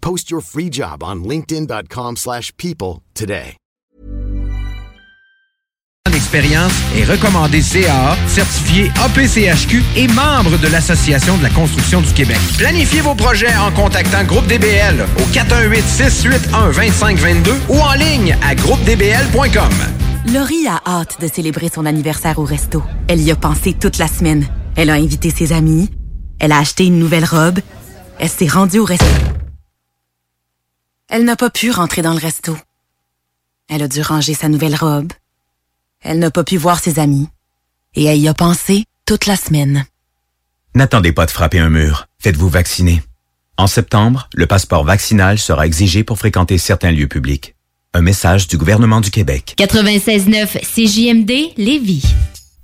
Post your free job on linkedin.com/people slash people today. d'expérience est recommandé CAA, certifié APCHQ et membre de l'Association de la construction du Québec. Planifiez vos projets en contactant Groupe DBL au 418-681-2522 ou en ligne à groupedbl.com. Laurie a hâte de célébrer son anniversaire au resto. Elle y a pensé toute la semaine. Elle a invité ses amis. Elle a acheté une nouvelle robe. Elle s'est rendue au resto. Elle n'a pas pu rentrer dans le resto. Elle a dû ranger sa nouvelle robe. Elle n'a pas pu voir ses amis. Et elle y a pensé toute la semaine. N'attendez pas de frapper un mur. Faites-vous vacciner. En septembre, le passeport vaccinal sera exigé pour fréquenter certains lieux publics. Un message du gouvernement du Québec. 96.9 CJMD Lévis.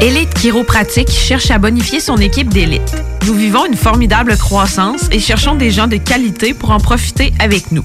Élite Chiropratique cherche à bonifier son équipe d'élite. Nous vivons une formidable croissance et cherchons des gens de qualité pour en profiter avec nous.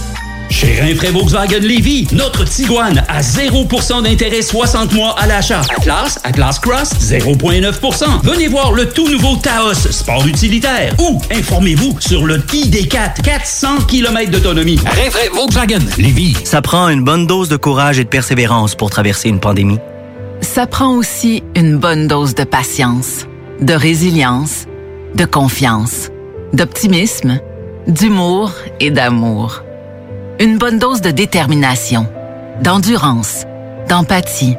Chez Rinfraie Volkswagen Lévy, notre Tiguan à 0% d'intérêt 60 mois à l'achat. Atlas, Atlas Cross, 0,9%. Venez voir le tout nouveau Taos, sport utilitaire. Ou informez-vous sur le ID4, 400 km d'autonomie. Rinfraie Volkswagen Lévy. Ça prend une bonne dose de courage et de persévérance pour traverser une pandémie. Ça prend aussi une bonne dose de patience, de résilience, de confiance, d'optimisme, d'humour et d'amour. Une bonne dose de détermination, d'endurance, d'empathie,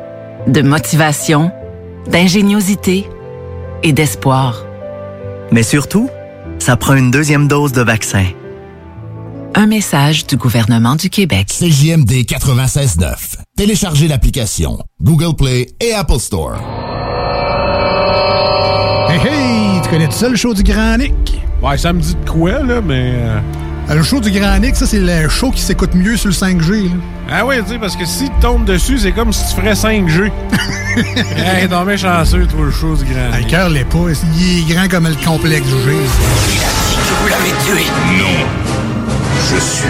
de motivation, d'ingéniosité et d'espoir. Mais surtout, ça prend une deuxième dose de vaccin. Un message du gouvernement du Québec. CJMD 96.9. Téléchargez l'application Google Play et Apple Store. Hey, hey! Tu connais tout ça, le show du Grand Nick? Ouais, ça me dit de quoi, là, mais... euh, Le show du Grand Nick, ça, c'est le show qui s'écoute mieux sur le 5G. là. Ah oui, tu sais, parce que si tu tombes dessus, c'est comme si tu ferais 5G. hey, non, mais chanceux, toi, le show du grand. Ah, Le cœur l'est pas. Il est grand comme le complexe du G. que vous l'avez tué. Non. Je suis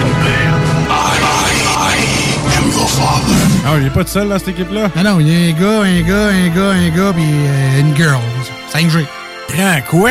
ton père. I, I, I am your father. Ah, il est pas tout seul dans cette équipe-là? Non, non, il y a un gars, un gars, un gars, un gars, puis euh, une girl. 5G. Grand quoi?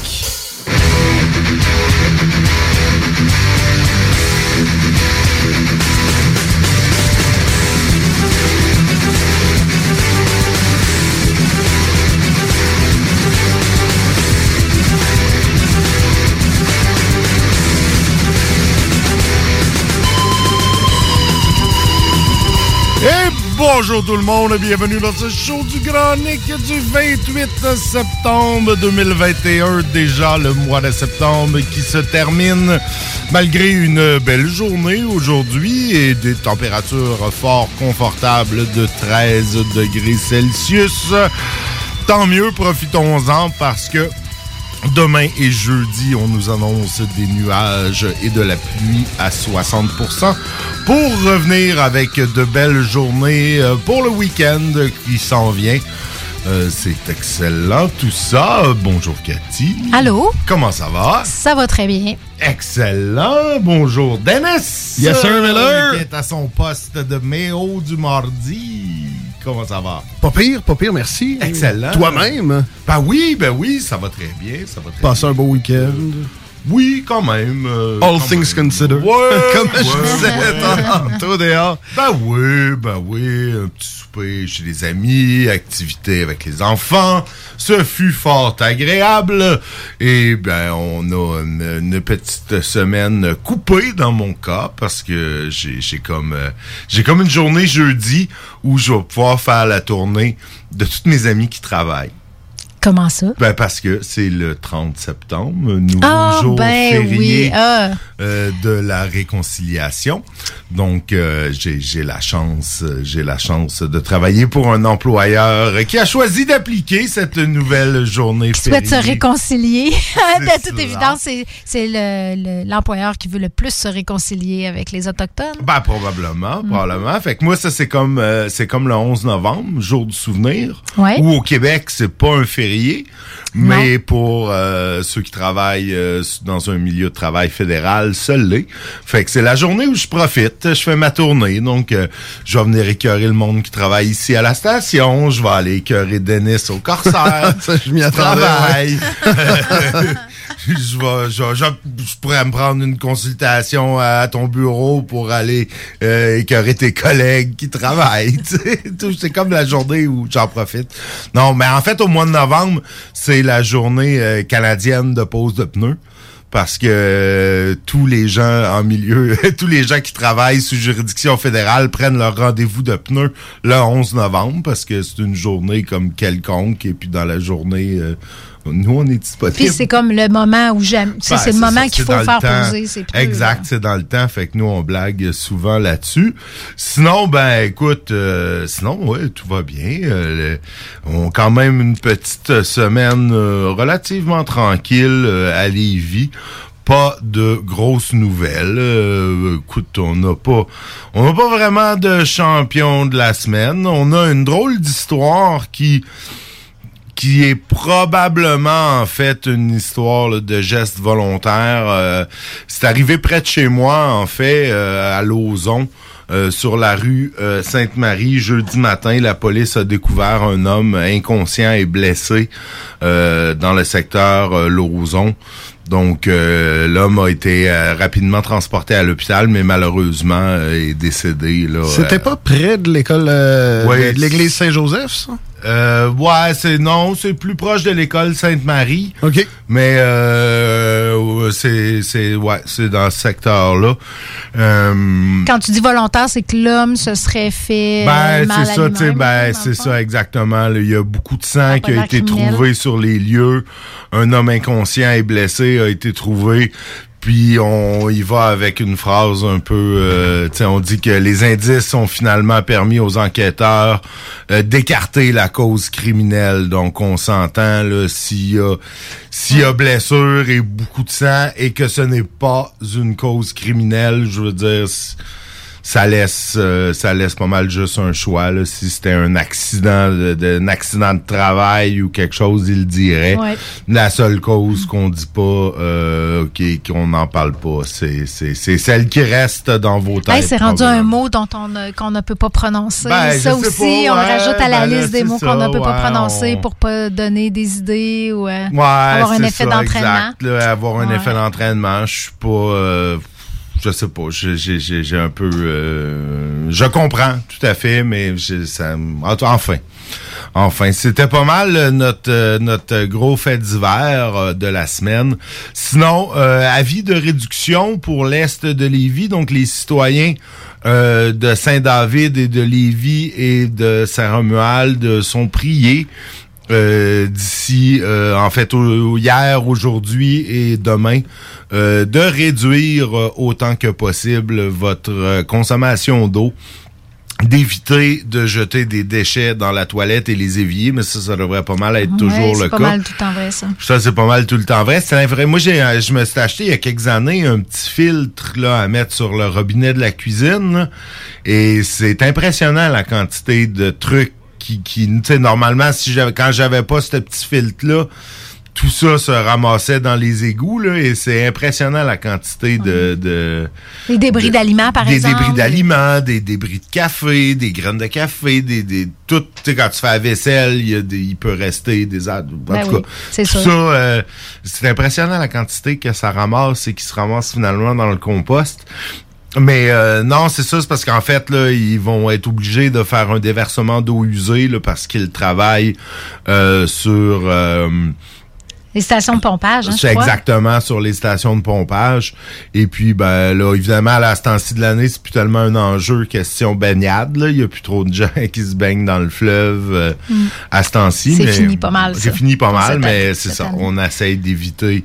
Bonjour tout le monde, bienvenue dans ce show du Grand Nick du 28 septembre 2021. Déjà le mois de septembre qui se termine malgré une belle journée aujourd'hui et des températures fort confortables de 13 degrés Celsius. Tant mieux, profitons-en parce que Demain et jeudi, on nous annonce des nuages et de la pluie à 60% pour revenir avec de belles journées euh, pour le week-end qui s'en vient. Euh, c'est excellent tout ça. Bonjour Cathy. Allô? Comment ça va? Ça va très bien. Excellent. Bonjour Dennis. Yes, sir, Miller. Qui est à son poste de méo du mardi. Comment ça va? Pas pire, pas pire, merci. Excellent. Toi-même? Ben oui, ben oui, ça va très bien. Ça va très Passer un beau week-end. Oui, quand même. euh, All quand things même. considered. Ouais, Comme je ouais, disais ouais. tantôt dehors. Ben oui, ben oui. Un petit souper chez les amis, activité avec les enfants. Ce fut fort agréable. Et ben, on a une, une petite semaine coupée dans mon cas parce que j'ai comme euh, j'ai comme une journée jeudi où je vais pouvoir faire la tournée de tous mes amis qui travaillent. Comment ça? Ben parce que c'est le 30 septembre, nouveau Ah, jour ben férié oui. Ah. euh, de la réconciliation. Donc euh, j'ai la chance, euh, j'ai la chance de travailler pour un employeur qui a choisi d'appliquer cette nouvelle journée Qui souhaite se réconcilier? de toute évidence, c'est, c'est le- le- l'employeur qui veut le plus se réconcilier avec les Autochtones. Ben probablement, Mm. probablement. Fait que moi ça c'est comme euh, c'est comme le 11 novembre, jour du souvenir. Ouais. Où au Québec c'est pas un férié, mais pour euh, ceux qui travaillent euh, dans un milieu de travail fédéral, ça l'est. Fait que c'est la journée où je profite, je fais ma tournée, donc euh, je vais venir écœurer le monde qui travaille ici à la station, je vais aller écœurer Denis au Corsaire. Ça, je m'y attendais. je, vais, je, je- je pourrais me prendre une consultation à ton bureau pour aller euh, écœurer tes collègues qui travaillent. C'est comme la journée où j'en profite. Non, mais en fait, au mois de novembre, c'est la journée euh, canadienne de pose de pneus. Parce que euh, tous les gens en milieu, tous les gens qui travaillent sous juridiction fédérale prennent leur rendez-vous de pneus le 11 novembre parce que c'est une journée comme quelconque et puis dans la journée, euh, nous on est disponible. Puis c'est comme le moment où j'aime. c'est, Ben, c'est le moment qu'il faut faire poser. Exact, là. c'est dans le temps. Fait que nous, on blague souvent là-dessus. Sinon, ben écoute, euh, sinon, ouais, tout va bien. Euh, le- on a quand même une petite semaine euh, relativement tranquille euh, à Lévis. Pas de grosses nouvelles. Euh, écoute, on n'a pas, on n'a pas vraiment de champion de la semaine. On a une drôle d'histoire qui, qui est probablement en fait une histoire là, de geste volontaire. Euh, c'est arrivé près de chez moi, en fait, euh, à Lauson. euh, sur la rue euh, Sainte-Marie, jeudi matin, la police a découvert un homme inconscient et blessé euh, dans le secteur euh, Lauson. Donc, euh, l'homme a été euh, rapidement transporté à l'hôpital, mais malheureusement est décédé. là, C'était pas près de l'école euh, Ouais, de l'église Saint-Joseph, ça? Euh, ouais, c'est non, c'est plus proche de l'école Sainte-Marie. OK. Mais euh, c'est c'est ouais, c'est dans ce secteur-là. Euh, Quand tu dis volontaire, c'est que l'homme se serait fait. euh, ben, mal c'est ça, tu sais, ben, c'est le ça exactement. là. Il y a beaucoup de sang pas qui a été criminel. trouvé sur les lieux. Un homme inconscient et blessé a été trouvé. Puis on y va avec une phrase un peu, euh, on dit que les indices ont finalement permis aux enquêteurs euh, d'écarter la cause criminelle. Donc on s'entend là s'il y a s'il y a blessure et beaucoup de sang et que ce n'est pas une cause criminelle, je veux dire. Ça laisse euh, ça laisse pas mal juste un choix. Là. Si c'était un accident de, de- un accident de travail ou quelque chose, il dirait. Ouais. La seule cause qu'on dit pas, euh, qui- qu'on n'en parle pas, c'est c'est c'est celle qui reste dans vos têtes. Hey, c'est rendu un mot dont on qu'on ne peut pas prononcer. Ben, ça aussi, pas, on rajoute à la ben là, liste des mots qu'on ne peut pas prononcer on- pour pas donner des idées ou euh, avoir un effet d'entraînement. avoir un effet d'entraînement, je suis pas. Je sais pas, j'ai- un peu. euh, je comprends tout à fait, mais ça, en- enfin. Enfin, c'était pas mal euh, notre euh, notre gros fait d'hiver euh, de la semaine. Sinon, euh, avis de réduction pour l'est de Lévis, donc les citoyens euh, de Saint-David et de Lévis et de Saint-Romuald sont priés euh, d'ici, euh, en fait, au- hier, aujourd'hui et demain, euh, de réduire euh, autant que possible votre consommation d'eau d'éviter de jeter des déchets dans la toilette et les éviers, mais ça, ça devrait pas mal être toujours le c'est pas cas. mal tout le temps vrai, ça. Ça, c'est pas mal tout le temps vrai. C'est vrai. Moi, j'ai, je me suis acheté il y a quelques années un petit filtre là, à mettre sur le robinet de la cuisine. là. Et c'est impressionnant la quantité de trucs qui, qui tu sais, normalement, si j'avais, quand j'avais pas ce petit filtre-là, tout ça se ramassait dans les égouts, là, et c'est impressionnant la quantité de, de, Les débris d'aliments, par des exemple. débris d'aliments, des débris de café, des graines de café, des, des tout, tu sais, quand tu fais la vaisselle, il y a des, il peut rester des en Ben tout oui, cas, c'est tout ça, euh, c'est impressionnant la quantité que ça ramasse et qui se ramasse finalement dans le compost. Mais euh, non, c'est ça, c'est parce qu'en fait, là, ils vont être obligés de faire un déversement d'eau usée là, parce qu'ils travaillent euh, sur euh, Les stations de pompage, hein, c'est crois. exactement sur les stations de pompage. Et puis, ben là, évidemment, à ce temps-ci de l'année, c'est plus tellement un enjeu question baignade. Là. Il y a plus trop de gens qui se baignent dans le fleuve euh, Mm. à ce temps-ci. C'est fini pas mal, C'est fini pas mal, mais c'est ça. année. On essaye d'éviter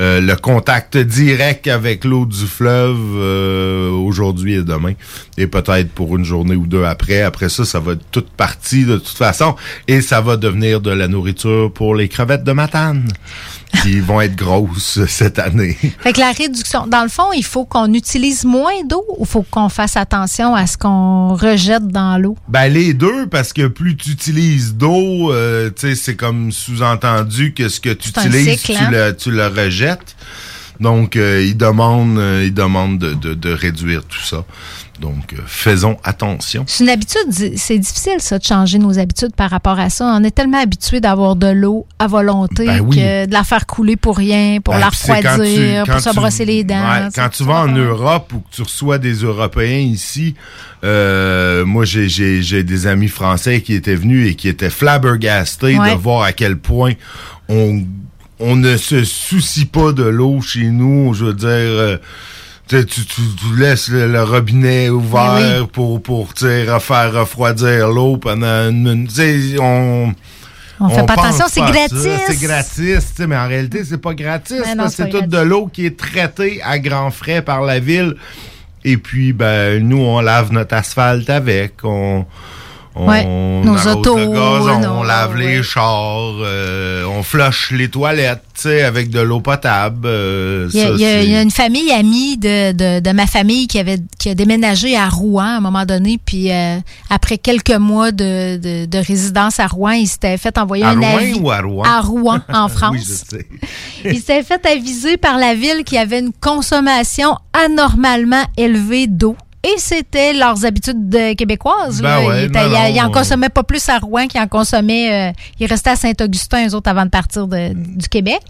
euh, le contact direct avec l'eau du fleuve euh, aujourd'hui et demain. Et peut-être pour une journée ou deux après. Après ça, ça va être toute partie de toute façon. Et ça va devenir de la nourriture pour les crevettes de Matane qui vont être grosses cette année. Fait que la réduction, dans le fond, il faut qu'on utilise moins d'eau ou faut qu'on fasse attention à ce qu'on rejette dans l'eau? Ben les deux, parce que plus tu utilises d'eau, euh, tu sais, c'est comme sous-entendu que ce que tu utilises, cycle, tu, hein? le, tu le rejettes. Donc, euh, ils demandent, euh, ils demandent de, de- de réduire tout ça. Donc, euh, faisons attention. C'est une habitude, c'est difficile ça de changer nos habitudes par rapport à ça. On est tellement habitué d'avoir de l'eau à volonté Ben oui. que de la faire couler pour rien, pour Ben, la quand refroidir, pour se tu- brosser les dents. Ouais, quand tu vas en Europe ou que tu reçois des Européens ici, euh, moi j'ai des amis français qui étaient venus et qui étaient flabbergastés Ouais. de voir à quel point on on ne se soucie pas de l'eau chez nous. Je veux dire. euh, tu, tu, tu- laisses le, le robinet ouvert oui. pour, pour refroidir l'eau pendant une minute. On, On fait pas attention, c'est gratis. C'est gratis, mais en réalité, c'est pas gratis. C'est toute de l'eau qui est traitée à grands frais par la ville. Et puis, ben, nous, on lave notre asphalte avec. On, on Ouais, nos autos, le gazon, nos- on lave les chars, euh, on flush les toilettes, avec de l'eau potable. euh, Il y, a, ça, il y a- c'est- il y a une famille amie de, de, de ma famille qui avait qui a déménagé à Rouen à un moment donné, puis euh, après quelques mois de, de, de résidence à Rouen, il s'était fait envoyer À un Rouen avis ou à Rouen? à Rouen en oui, France. je sais. il s'était fait aviser par la ville qu'il y avait une consommation anormalement élevée d'eau. Et c'était leurs habitudes de québécoises. là. Ben ouais, il, était- non, il- il en non. consommait pas plus à Rouen qu'il en consommait. euh, il restait à Saint-Augustin, eux autres, avant de partir de- du Québec.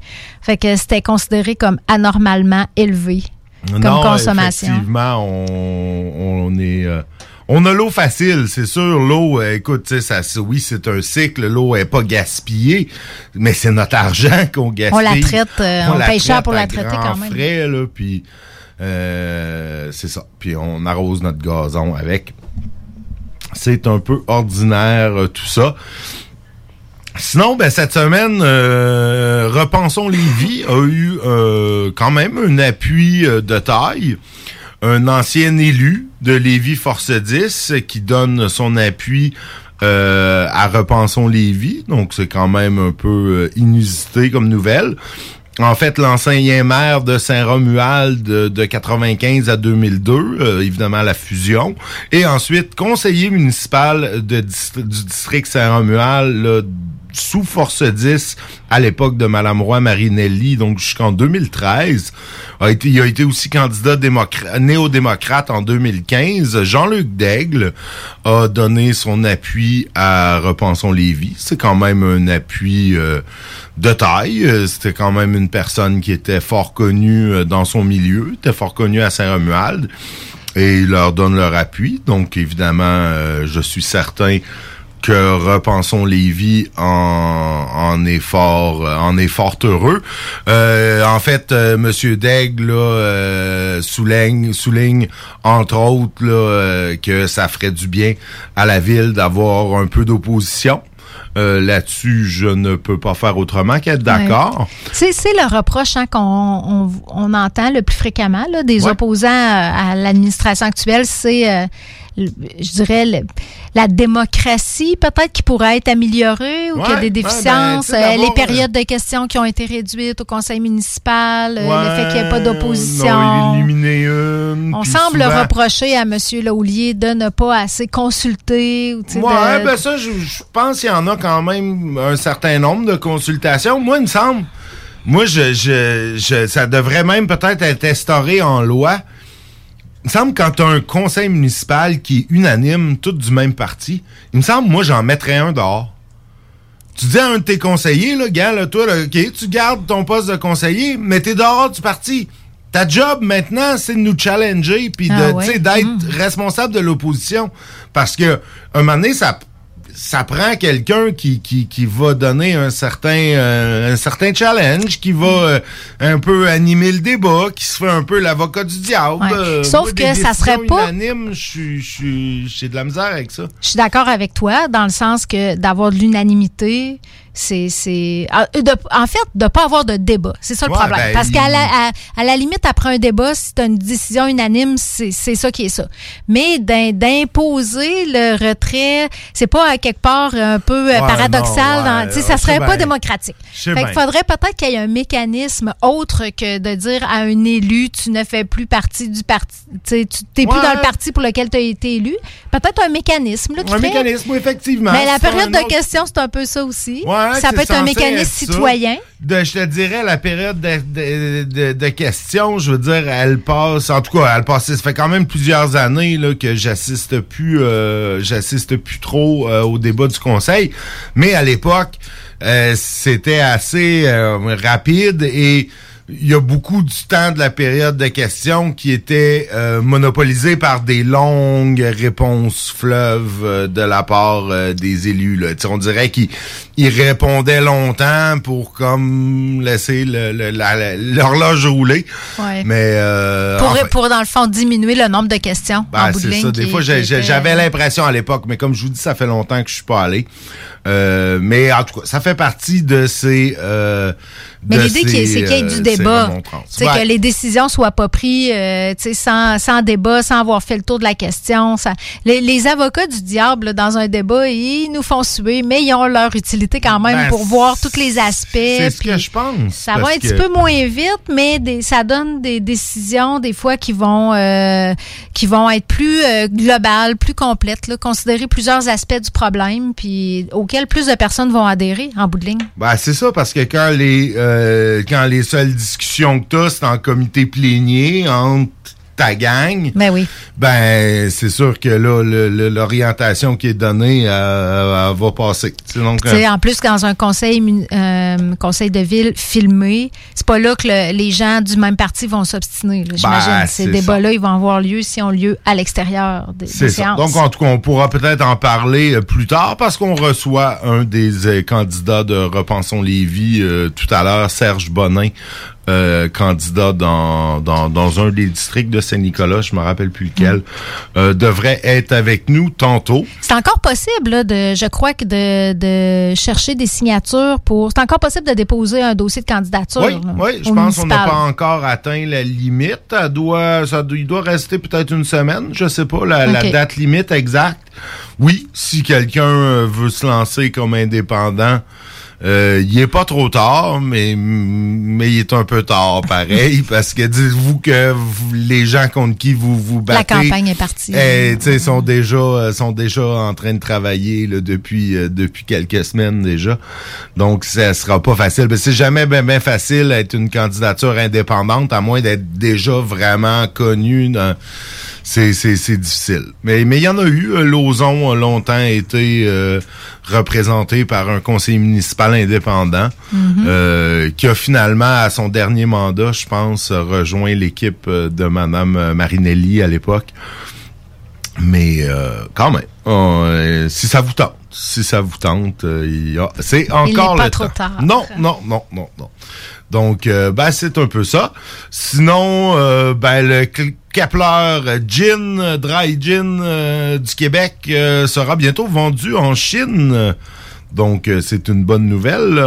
Fait que c'était considéré comme anormalement élevé comme Non, consommation. Effectivement, on, on est. euh, on a l'eau facile, c'est sûr. L'eau, euh, écoute, ça, oui, c'est un cycle. L'eau est pas gaspillée, mais c'est notre argent qu'on gaspille. On la traite, euh, on la paye cher pour la traiter quand même. frais, là, puis euh, c'est ça. Puis on arrose notre gazon avec. C'est un peu ordinaire euh, tout ça. Sinon, ben, cette semaine, euh, Repensons Lévis a eu euh, quand même un appui de taille. Un ancien élu de Lévis Force 10 qui donne son appui à Repensons Lévis. Donc, c'est quand même un peu inusité comme nouvelle. En fait, l'ancien maire de Saint-Romuald de, de 95 à 2002, euh, évidemment la fusion, et ensuite conseiller municipal du district Saint-Romuald sous Force 10 à l'époque de Madame Roy Marinelli, donc jusqu'en 2013. A été, il a été aussi candidat démocra- néo-démocrate en 2015. Jean-Luc Daigle a donné son appui à Repensons Lévis. C'est quand même un appui euh, de taille. C'était quand même une personne qui était fort connue euh, dans son milieu, était fort connue à Saint-Romuald. Et il leur donne leur appui. Donc, évidemment, euh, je suis certain que Repensons Lévis en, en est fort euh, en est fort heureux. Euh, en fait, euh, Monsieur Daigle là, euh, souligne, souligne entre autres là, euh, que ça ferait du bien à la ville d'avoir un peu d'opposition. Euh, Là-dessus, je ne peux pas faire autrement qu'être d'accord. C'est, c'est le reproche hein, qu'on on, on entend le plus fréquemment là, des opposants à, à l'administration actuelle, c'est, euh, je dirais, le- la démocratie peut-être qui pourrait être améliorée ou qu'il y a des ouais, ben, déficiences, euh, les d'avoir, périodes de questions qui ont été réduites au conseil municipal, euh, le fait qu'il n'y ait pas d'opposition. On semble souvent- reprocher à M. Laulier de ne pas assez consulter. Ou, de- ben ça, je, je pense qu'il y en a quand même un certain nombre de consultations. Moi, il me semble, moi, je, je, je- ça devrait même peut-être être instauré en loi. Il me semble quand tu as un conseil municipal qui est unanime, tout du même parti, il me semble, moi, j'en mettrais un dehors. Tu dis à un de tes conseillers, là, gars, là, toi, là, OK, tu gardes ton poste de conseiller, mais t'es dehors du parti. Ta job maintenant, c'est de nous challenger puis de, Ah ouais? tu sais, d'être responsable de l'opposition. Parce que, un moment donné, ça, ça prend quelqu'un qui, qui, qui va donner un certain, euh, un certain challenge, qui va euh, un peu animer le débat, qui se fait un peu l'avocat du diable. Ouais. Euh, Sauf moi, que ça serait pas- unanimes, je suis- je suis- j'ai de la misère avec ça. Je suis d'accord avec toi dans le sens que d'avoir de l'unanimité, c'est c'est ah, de- en fait de pas avoir de débat, c'est ça le Ouais, problème. ben, Parce qu'à la, à, à la limite après un débat, si as une décision unanime, c'est c'est ça qui est ça. Mais d'im- d'imposer le retrait, c'est pas à quelque part un peu euh, Ouais, paradoxal, non, ouais, tu sais, ça serait pas bien. démocratique. Fait qu'il faudrait peut-être qu'il y ait un mécanisme autre que de dire à un élu tu ne fais plus partie du parti, tu t'es plus dans le parti pour lequel tu as été élu. Peut-être un mécanisme là, qui Un mécanisme, effectivement. mais la période de autre- questions, c'est un peu ça aussi. Ouais, ça peut être un mécanisme être citoyen. De, je te dirais, la période de, de- de- de questions, je veux dire, elle passe, en tout cas, elle passe, ça fait quand même plusieurs années là, que j'assiste plus, euh, j'assiste plus trop euh, au débat du conseil. Mais à l'époque, euh, c'était assez rapide et il y a beaucoup du temps de la période de questions qui était euh, monopolisé par des longues réponses fleuves euh, de la part euh, des élus. Là. On dirait qu'ils ils répondaient longtemps pour comme laisser le- le- l'horloge rouler. Ouais. Mais euh, Pour, enfin, pour, dans le fond, diminuer le nombre de questions ben, en bout de c'est ligne. ça. Des fois, j'avais l'impression à l'époque, mais comme je vous dis, ça fait longtemps que je suis pas allé. Euh, mais en tout cas, ça fait partie de ces. Euh, Mais de l'idée, c'est qu'il y ait euh, du ces débat. Ouais. que les décisions soient pas prises euh, sans, sans débat, sans avoir fait le tour de la question. Ça- les, les avocats du diable, là, dans un débat, ils nous font suer, mais ils ont leur utilité quand même Ben, pour voir tous les aspects. C'est ce que je pense. Ça va un petit peu moins vite, mais des- ça donne des décisions des fois qui vont euh, qui vont être plus euh, globales, plus complètes, là, considérer plusieurs aspects du problème, puis auxquels plus de personnes vont adhérer en bout de ligne. Ben, c'est ça, parce que quand les euh, quand les seules discussions que t'as, c'est en comité plénier entre ta gang, Ben oui. ben c'est sûr que là, l'orientation qui est donnée, euh, elle va passer. Donc, euh, en plus, dans un conseil, euh, conseil de ville filmé, c'est pas là que le- les gens du même parti vont s'obstiner. là, J'imagine. Ben, Ces débats-là, ils vont avoir lieu si ont lieu à l'extérieur des, des séances. Donc, en tout cas, on pourra peut-être en parler euh, plus tard parce qu'on reçoit un des euh, candidats de Repensons Lévis euh, tout à l'heure, Serge Bonin, euh, candidat dans, dans, dans un des districts de Saint-Nicolas, je me rappelle plus lequel, Mm. euh, devrait être avec nous tantôt. C'est encore possible, là, de, je crois, que de, de chercher des signatures pour. C'est encore possible de déposer un dossier de candidature. Oui, là, oui, je pense qu'on n'a pas encore atteint la limite. Elle doit, ça, doit- il doit rester peut-être une semaine, je sais pas, la, la date limite exacte. Oui, si quelqu'un euh, veut se lancer comme indépendant, Euh, il est pas trop tard, mais mais il est un peu tard pareil parce que dites-vous que vous- les gens contre qui vous vous La battez, campagne est partie. eh, tu sais, sont déjà euh, sont déjà en train de travailler là, depuis euh, depuis quelques semaines déjà. Donc ça sera pas facile. Mais c'est jamais bien ben facile d'être une candidature indépendante à moins d'être déjà vraiment connu dans c'est c'est c'est difficile. Mais mais il y en a eu Euh, Lauson a longtemps été euh, représenté par un conseiller municipal indépendant Mhm. euh, qui a finalement à son dernier mandat, je pense, rejoint l'équipe euh, de madame euh, Marinelli à l'époque. Mais euh, quand même, si ça vous tente, si ça vous tente, il y a- c'est Il encore n'est pas le trop temps. tard. Non, non, non, non, non. Donc, euh, ben, c'est un peu ça. Sinon, euh, ben, le Kepler Gin, Dry Gin euh, du Québec sera bientôt vendu en Chine. Donc, c'est une bonne nouvelle.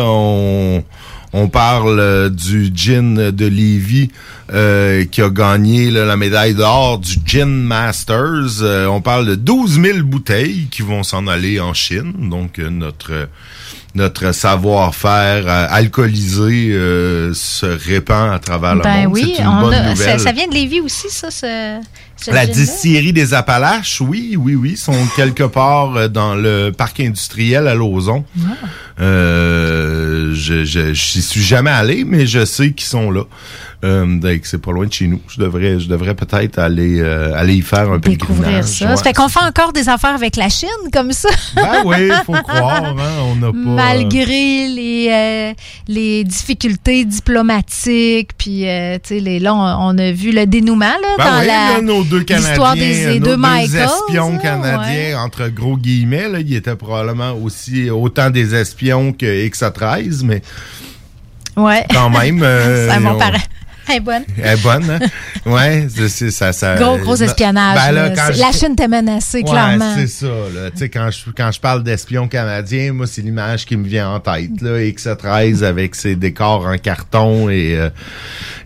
On parle euh, du gin de Lévis euh, qui a gagné là, la médaille d'or du Gin Masters. Euh, on parle de 12 000 bouteilles qui vont s'en aller en Chine. Donc, notre notre savoir-faire alcoolisé se répand à travers le Ben monde. oui, c'est une on bonne a- ça, nouvelle. ça vient de Lévis aussi, ça, ce La distillerie des Appalaches, oui, oui, oui, sont quelque part euh, dans le parc industriel à Lauson. Euh, je, je, j'y suis jamais allé, mais je sais qu'ils sont là. Euh, donc c'est pas loin de chez nous. Je devrais, je devrais peut-être aller, euh, aller y faire un Découvrir pèlerinage. ça. Ouais. Ça fait qu'on fait encore des affaires avec la Chine, comme ça. Ben oui, faut croire, hein, on n'a pas. Malgré les, euh, les difficultés diplomatiques, puis euh, tu sais, là, on, on a vu le dénouement là, Ben dans oui, la là, nos deux l'histoire Canadiens, des, nos deux Michael. espions canadiens, entre gros guillemets, là, ils étaient probablement aussi autant des espions que X13, mais Ouais. quand même. euh, bon on-. Elle est bonne. Elle est bonne, hein? Ouais, c'est- ça, ça. Gros, gros euh, espionnage. ben là, quand je- La Chine t'a menacé, Ouais, clairement. c'est ça, là. Tu sais, quand je, quand je parle d'espion canadien, moi, c'est l'image qui me vient en tête, là. X13 avec ses décors en carton et, euh,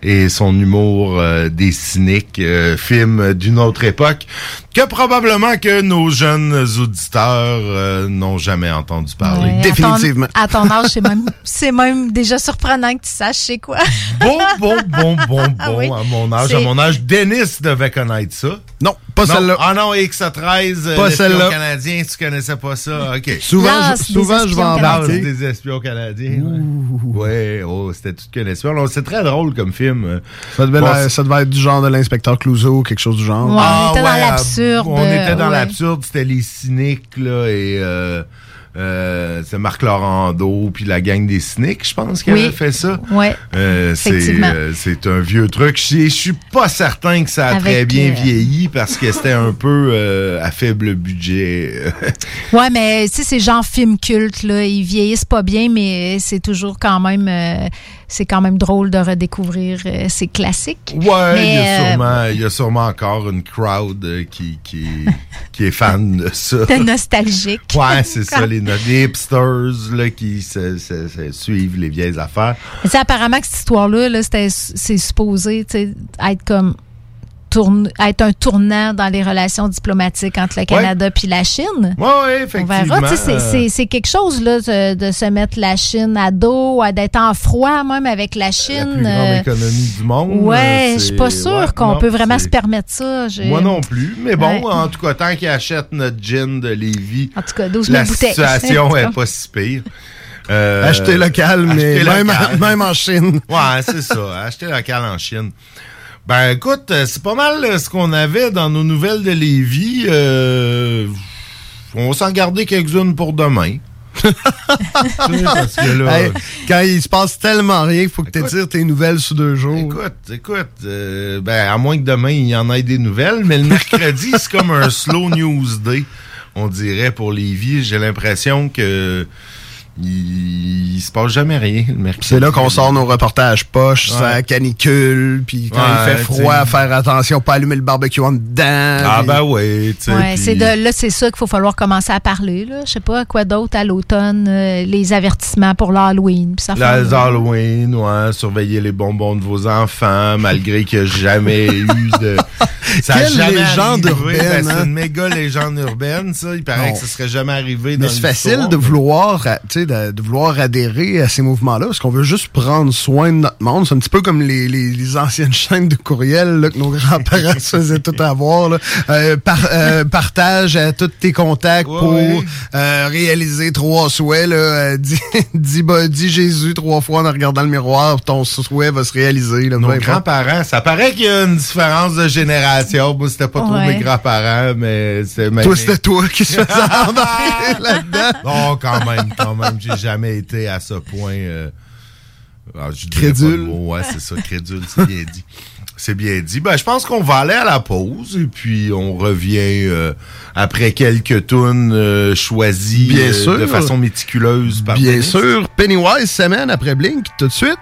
et son humour euh, des cyniques, euh, film d'une autre époque, que probablement que nos jeunes auditeurs euh, n'ont jamais entendu parler. Ouais, à ton- À ton, âge, c'est même, c'est même déjà surprenant que tu saches c'est quoi. Bon, bon, bon, bon, bon. Ah oui. À mon âge, à mon âge, Dennis devait connaître ça. Non, pas Non. celle-là. Ah non, X13, euh, Pas l'espion celle-là. canadien, tu connaissais pas ça. OK. Souvent, je- souvent, des je vais. L'as des espions canadiens. Ouais, Ouais, oh, c'était tout qu'un espion. Alors, C'est très drôle comme film. Ça devait, Bon, la- ça devait être du genre de l'inspecteur Clouseau, quelque chose du genre. Ouais, on était dans l'absurde, On était dans ouais. l'absurde, c'était les cyniques, là, et euh, c'est Marc Laurando, puis la gang des cyniques, je pense, qui Oui. avait fait ça. Ouais. Euh, c'est euh, c'est un vieux truc. Je suis pas certain que ça a Avec, très bien euh, vieilli parce que c'était un peu euh, à faible budget. Ouais, mais tu sais, ces genres films cultes, là, ils vieillissent pas bien, mais c'est toujours quand même, euh, c'est quand même drôle de redécouvrir euh, ces classiques. Ouais, il y, a euh, y a sûrement encore une crowd euh, qui, qui, qui est fan de ça. de nostalgique. Ouais, c'est ça, les, les hipsters là, qui se, se- se suivent les vieilles affaires. Mais apparemment que cette histoire-là, là, c'est supposé être comme tourne, être un tournant dans les relations diplomatiques entre le Canada puis la Chine. Ouais, ouais, effectivement. On verra. Tu sais, c'est- euh, c'est, c'est quelque chose là, de, de se mettre la Chine à dos, à d'être en froid même avec la la Chine. plus grande euh, économie du monde. Ouais, euh, je suis pas sûre ouais, qu'on non, peut vraiment c'est- se permettre ça. J'ai- Moi non plus. Mais bon, Ouais. en tout cas, tant qu'ils achètent notre gin de Lévis, En tout cas, 12 000 la bouteilles. situation En tout est cas. pas si pire. Euh, Acheter local, mais acheter même, local. même en Chine. Ouais, c'est ça. Acheter local en Chine. Ben écoute, euh, c'est pas mal euh, ce qu'on avait dans nos nouvelles de Lévis. Euh, on va s'en garder quelques-unes pour demain. Parce que là, Hey, quand il se passe tellement rien qu'il faut que tu tires tes nouvelles sous deux jours. Écoute, écoute, euh, ben, à moins que demain il y en ait des nouvelles, mais le mercredi, c'est comme un slow news day, on dirait, pour Lévis. J'ai l'impression que il, il se passe jamais rien le mercredi. C'est là qu'on sort nos reportages poches, Ouais. ça canicule, puis quand Ouais, il fait froid, t'sais. faire attention, pas allumer le barbecue en dedans. Ah puis- ben oui, tu sais. Ouais, puis- c'est de là, c'est ça qu'il faut falloir commencer à parler. Là. Je sais pas quoi d'autre à l'automne, euh, les avertissements pour l'Halloween. puis ça fait- Les Halloween, ouais, surveiller les bonbons de vos enfants, malgré qu'il n'y a jamais eu de. Ça a Quelle jamais légende arrivé. urbaine, Ben, c'est hein? une méga légende urbaine, ça. Il paraît Non. que ça serait jamais arrivé Mais c'est facile de vouloir, tu sais, de, de, vouloir adhérer à ces mouvements-là, parce qu'on veut juste prendre soin de notre monde. C'est un petit peu comme les, les, les anciennes chaînes de courriel là, que nos grands-parents se faisaient tout avoir. Là. Euh, par, euh, partage à tous tes contacts pour. Euh, réaliser trois souhaits. Là, euh, dis, dis, bah, dis, Jésus trois fois en regardant le miroir, ton souhait va se réaliser. Là, nos grands-parents, ça paraît qu'il y a une différence de génération. Moi, c'était pas ouais. trop mes grands-parents, mais c'est... Toi, c'était toi qui se faisais là-dedans. Non, quand même, quand même même j'ai jamais été à ce point. Euh, ah, crédule. Ouais, c'est ça, crédule, c'est bien dit. C'est bien dit. Ben, je pense qu'on va aller à la pause et puis on revient euh, après quelques tunes euh, choisies bien sûr. de façon méticuleuse par Bien sûr. Pennywise, semaine après Blink, tout de suite.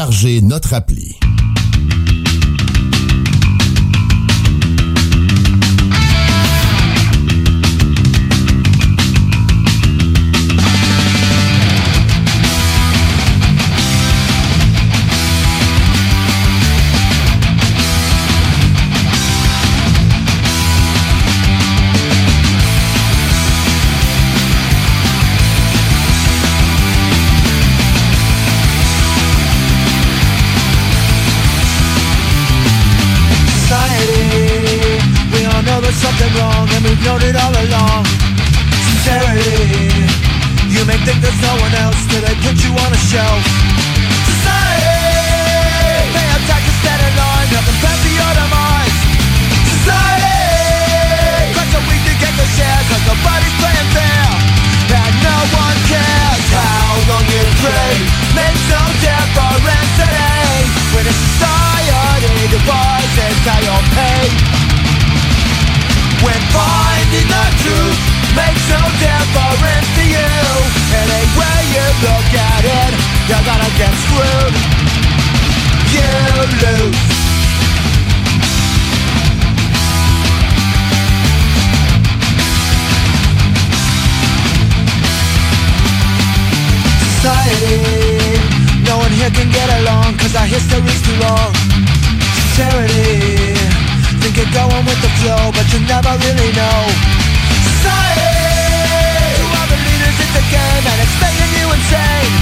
téléchargez notre appli. No one here can get along cause our history's too long. Sincerity, think you're going with the flow, but you never really know. Society, to all the leaders in the game and it's making you insane.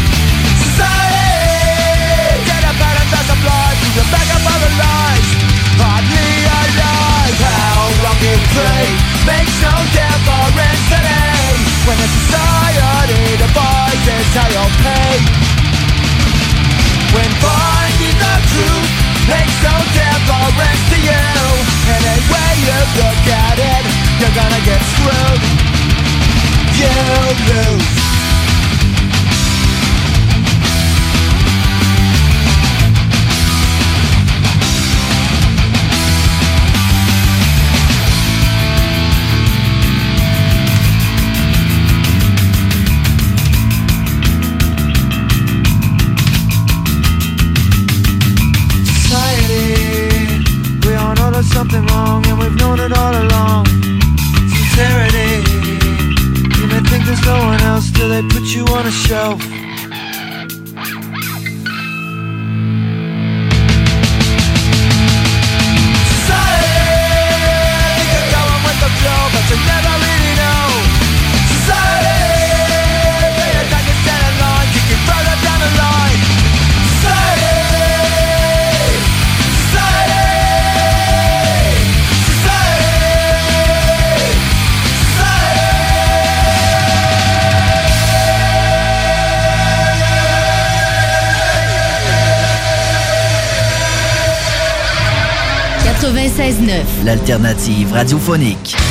Society, get up out of the blood, to the back of other lives. Hardly alive, how long you pray makes no difference today. When a society devises how you'll pay. When finding the truth makes no difference to you. Any way you look at it, you're gonna get screwed. You lose. L'alternative radiophonique.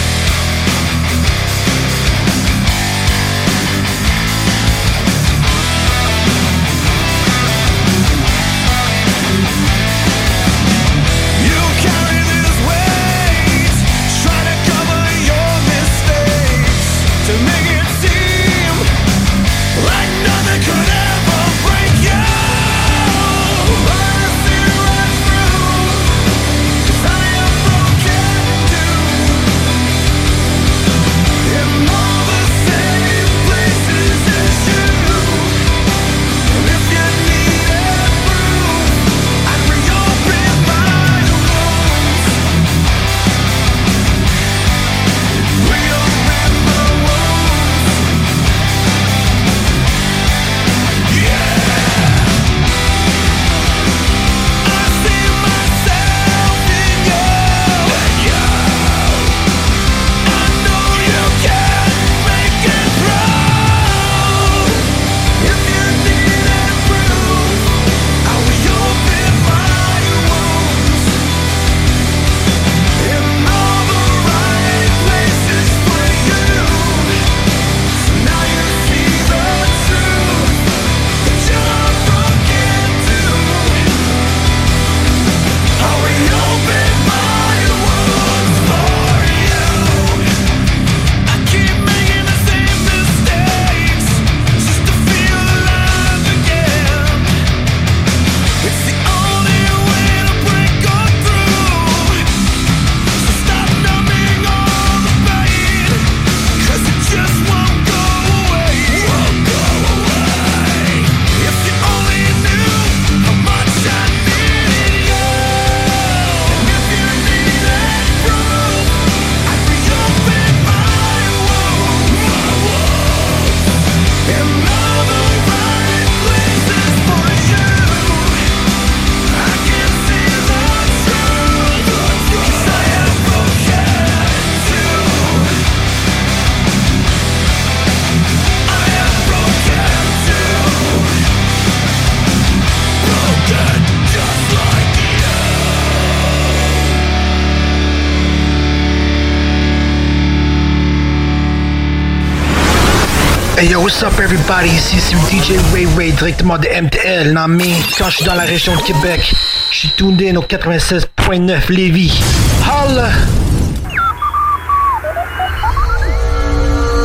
What's up everybody? Ici c'est DJ Ray Ray directement de MTL, non mais quand je suis dans la région de Québec, je suis in au 96.9 Lévis. Holla!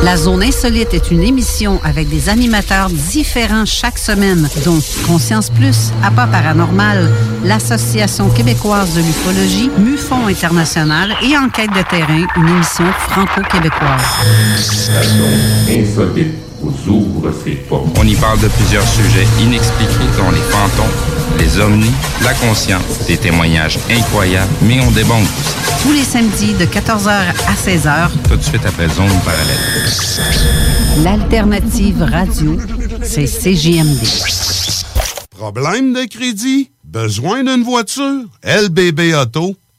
La Zone Insolite est une émission avec des animateurs différents chaque semaine, dont Conscience Plus, Appât Paranormal, l'Association québécoise de l'ufologie, MUFON International et Enquête de terrain, une émission franco-québécoise. La zone insolite vous ouvre ses portes. On y parle de plusieurs sujets inexpliqués, dont les fantômes, les ovnis, la conscience, des témoignages incroyables, mais on aussi. Tous les samedis de 14h à 16h, Tout de suite après Zone Parallèle. l'alternative radio, c'est CJMD. Problème de crédit? Besoin d'une voiture? lbbauto.com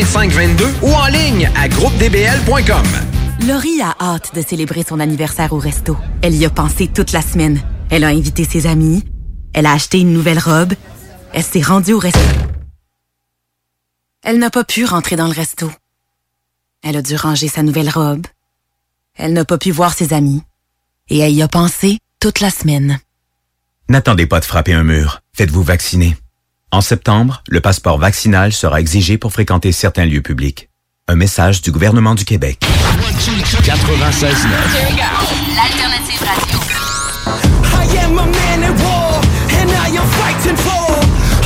418-681-2522 ou en ligne à groupedbl.com. Laurie a hâte de célébrer son anniversaire au resto. Elle y a pensé toute la semaine. Elle a invité ses amis. Elle a acheté une nouvelle robe. Elle s'est rendue au resto. Elle n'a pas pu rentrer dans le resto. Elle a dû ranger sa nouvelle robe. Elle n'a pas pu voir ses amis. Et elle y a pensé toute la semaine. N'attendez pas de frapper un mur. Faites-vous vacciner. En septembre, le passeport vaccinal sera exigé pour fréquenter certains lieux publics. Un message du gouvernement du Québec. 96 L'alternative radio. I am a man at war, and I am fighting for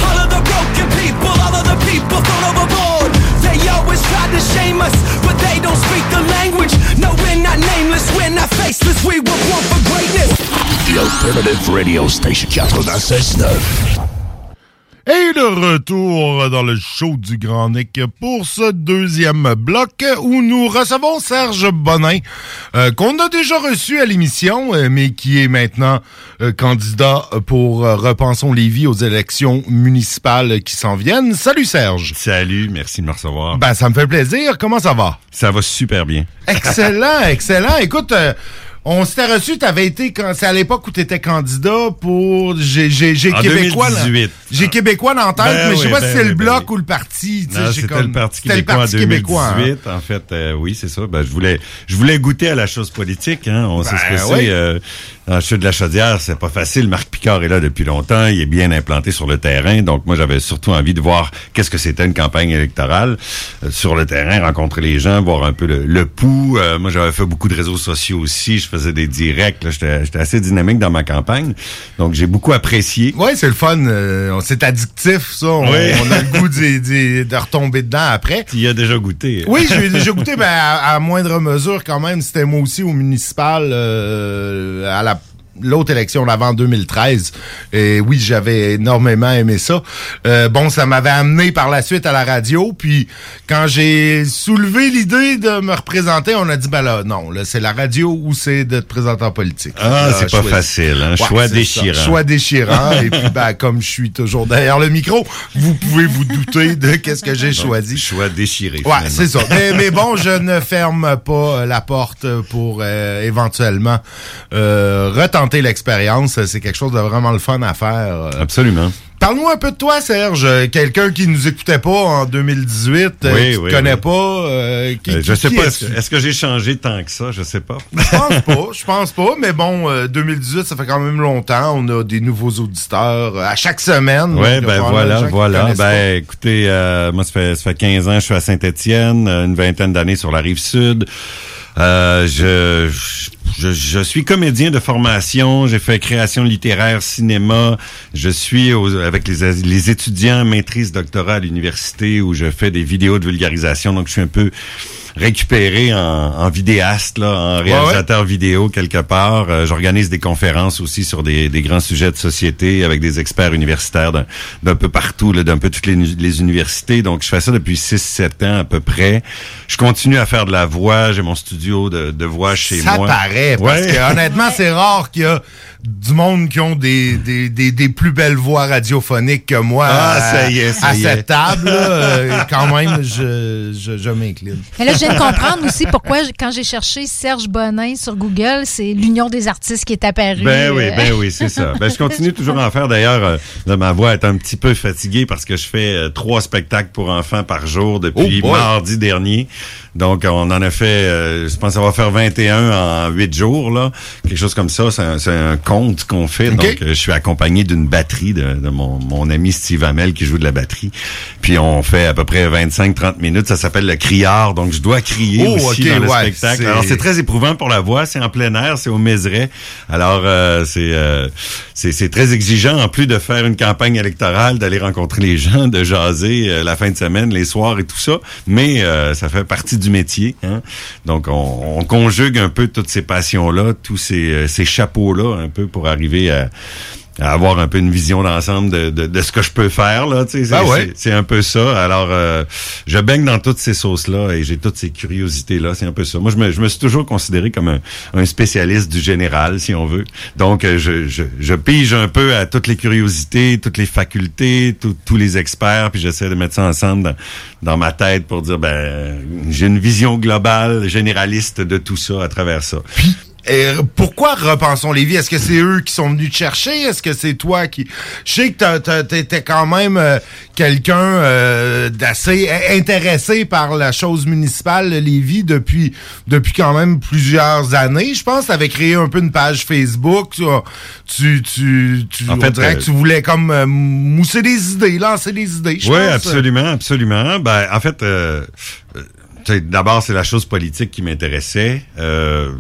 all of the broken people, all of the people thrown overboard. They always try to shame us, but they don't speak the language. No, we're not nameless, we're not faceless, we were born for greatness. The Alternative Radio Station 96.9. Et de retour dans le show du Grand Nick pour ce deuxième bloc où nous recevons Serge Bonin, euh, qu'on a déjà reçu à l'émission, euh, mais qui est maintenant euh, candidat pour euh, Repensons Lévis aux élections municipales qui s'en viennent. Salut Serge. Salut, merci de me recevoir. Ben, ça me fait plaisir. Comment ça va? Ça va super bien. Excellent, excellent. Écoute, on s'était reçu, t'avais été, quand c'est à l'époque où t'étais candidat pour J'ai j'ai- j'ai En Québécois. 2018. J'ai Québécois dans tête, Ben mais je sais oui, pas ben si c'est oui, le ben bloc oui. ou le parti. c'était le Parti c'était le québécois en Parti québécois, hein. 2018. En fait, euh, oui, c'est ça. Ben, je voulais, je voulais goûter à la chose politique. Hein. On sait ce que Ben c'est. oui. euh, dans le sud de la Chaudière, c'est pas facile. Marc Picard est là depuis longtemps. Il est bien implanté sur le terrain. Donc, moi, j'avais surtout envie de voir qu'est-ce que c'était une campagne électorale euh, sur le terrain, rencontrer les gens, voir un peu le, le pouls. Euh, moi, j'avais fait beaucoup de réseaux sociaux aussi. Je faisais des directs. là. J'étais assez dynamique dans ma campagne. Donc, j'ai beaucoup apprécié. Ouais, c'est le fun. euh, c'est addictif, ça. On, Oui. on a le goût d'y- d'y- de retomber dedans après. Tu y as déjà goûté. Oui, j'ai déjà goûté, ben, à, à moindre mesure quand même. C'était moi aussi au municipal, euh, à la l'autre élection d'avant 2013. Et oui, j'avais énormément aimé ça. Euh, bon, ça m'avait amené par la suite à la radio. Puis quand j'ai soulevé l'idée de me représenter, on a dit ben là, non, là, c'est la radio ou c'est d'être présentant politique. Ah, c'est pas facile, hein? Choix ça. déchirant. Choix déchirant. Et puis, ben, comme je suis toujours derrière le micro, vous pouvez vous douter de qu'est-ce que j'ai choisi. Choix déchiré. Ouais, c'est ça. Mais, mais bon, je ne ferme pas euh, la porte pour euh, éventuellement euh, l'expérience. C'est quelque chose de vraiment le fun à faire. euh. Absolument. Parle-nous un peu de toi, Serge. Quelqu'un qui nous écoutait pas en 2018, euh, Oui, qui oui, te connaît oui. pas. euh, qui- Euh, je qui- sais qui pas, est-ce que j'ai changé tant que ça? Je sais pas. Je pense pas, je pense pas, mais bon, euh, 2018, ça fait quand même longtemps. On a des nouveaux auditeurs euh, à chaque semaine. Donc, ben voilà, voilà. pas. Ben écoutez, euh, moi ça fait ça fait 15 ans, je suis à Saint-Étienne, euh, une vingtaine d'années sur la rive sud. Euh, je, je je suis comédien de formation, j'ai fait création littéraire, cinéma. Je suis aux- avec les, les étudiants maîtrise doctorat à l'université où je fais des vidéos de vulgarisation. Donc je suis un peu récupéré en, en vidéaste, là, en réalisateur vidéo quelque part. Euh, J'organise des conférences aussi sur des, des grands sujets de société avec des experts universitaires d'un peu partout, d'un peu toutes les, les universités. Donc, je fais ça depuis 6-7 ans à peu près. Je continue à faire de la voix. J'ai mon studio de, de voix chez ça moi. paraît, parce Ouais. que honnêtement, c'est rare qu'il y a du monde qui ont des, des, des, des plus belles voix radiophoniques que moi Ah, à, ça y est, ça à y cette est. table. là. Euh, quand même, je, je, je m'incline. Mais là, je viens de comprendre aussi pourquoi, quand j'ai cherché Serge Bonin sur Google, c'est l'Union des artistes qui est apparue. Ben oui, Euh, ben oui, c'est ça. Ben, je continue toujours à en faire. D'ailleurs, euh, ma voix est un petit peu fatiguée parce que je fais euh, trois spectacles pour enfants par jour depuis Oh mardi dernier. Donc, on en a fait, euh, je pense, que ça va faire 21 en 8 jours, là. Quelque chose comme ça. C'est un, c'est un qu'on fait. Donc, euh, je suis accompagné d'une batterie de, de mon, mon ami Steve Hamel qui joue de la batterie. Puis, on fait à peu près 25-30 minutes. Ça s'appelle le criard. Donc, je dois crier Oh, aussi ok, dans le ouais, spectacle. Alors, c'est très éprouvant pour la voix. C'est en plein air, c'est au Mézeray. Alors, euh, c'est euh, c'est c'est très exigeant, en plus de faire une campagne électorale, d'aller rencontrer les gens, de jaser euh, la fin de semaine, les soirs et tout ça. Mais euh, ça fait partie du métier. Hein? Donc, on, on conjugue un peu toutes ces passions-là, tous ces, euh, ces chapeaux-là, un peu pour arriver à à avoir un peu une vision d'ensemble de, de, de ce que je peux faire là tu sais c'est Ah ouais? un peu ça. Alors euh, je baigne dans toutes ces sauces là et j'ai toutes ces curiosités là c'est un peu ça. Moi je me, je me suis toujours considéré comme un, un spécialiste du général si on veut. Donc euh, je, je, je pige un peu à toutes les curiosités toutes les facultés tout- tous les experts puis j'essaie de mettre ça ensemble dans, dans ma tête pour dire ben j'ai une vision globale généraliste de tout ça à travers ça Et pourquoi repensons les vies? Est-ce que c'est eux qui sont venus te chercher? Est-ce que c'est toi qui... Je sais que t'étais quand même euh, quelqu'un euh, d'assez intéressé par la chose municipale, le Lévis, depuis, depuis quand même plusieurs années. Je pense que t'avais créé un peu une page Facebook. Tu, tu, tu, tu- En fait, dirait euh, que tu voulais comme euh, mousser des idées, lancer des idées, je Oui, pense. absolument, absolument. Ben, en fait, d'abord, c'est la chose politique qui m'intéressait. Euh,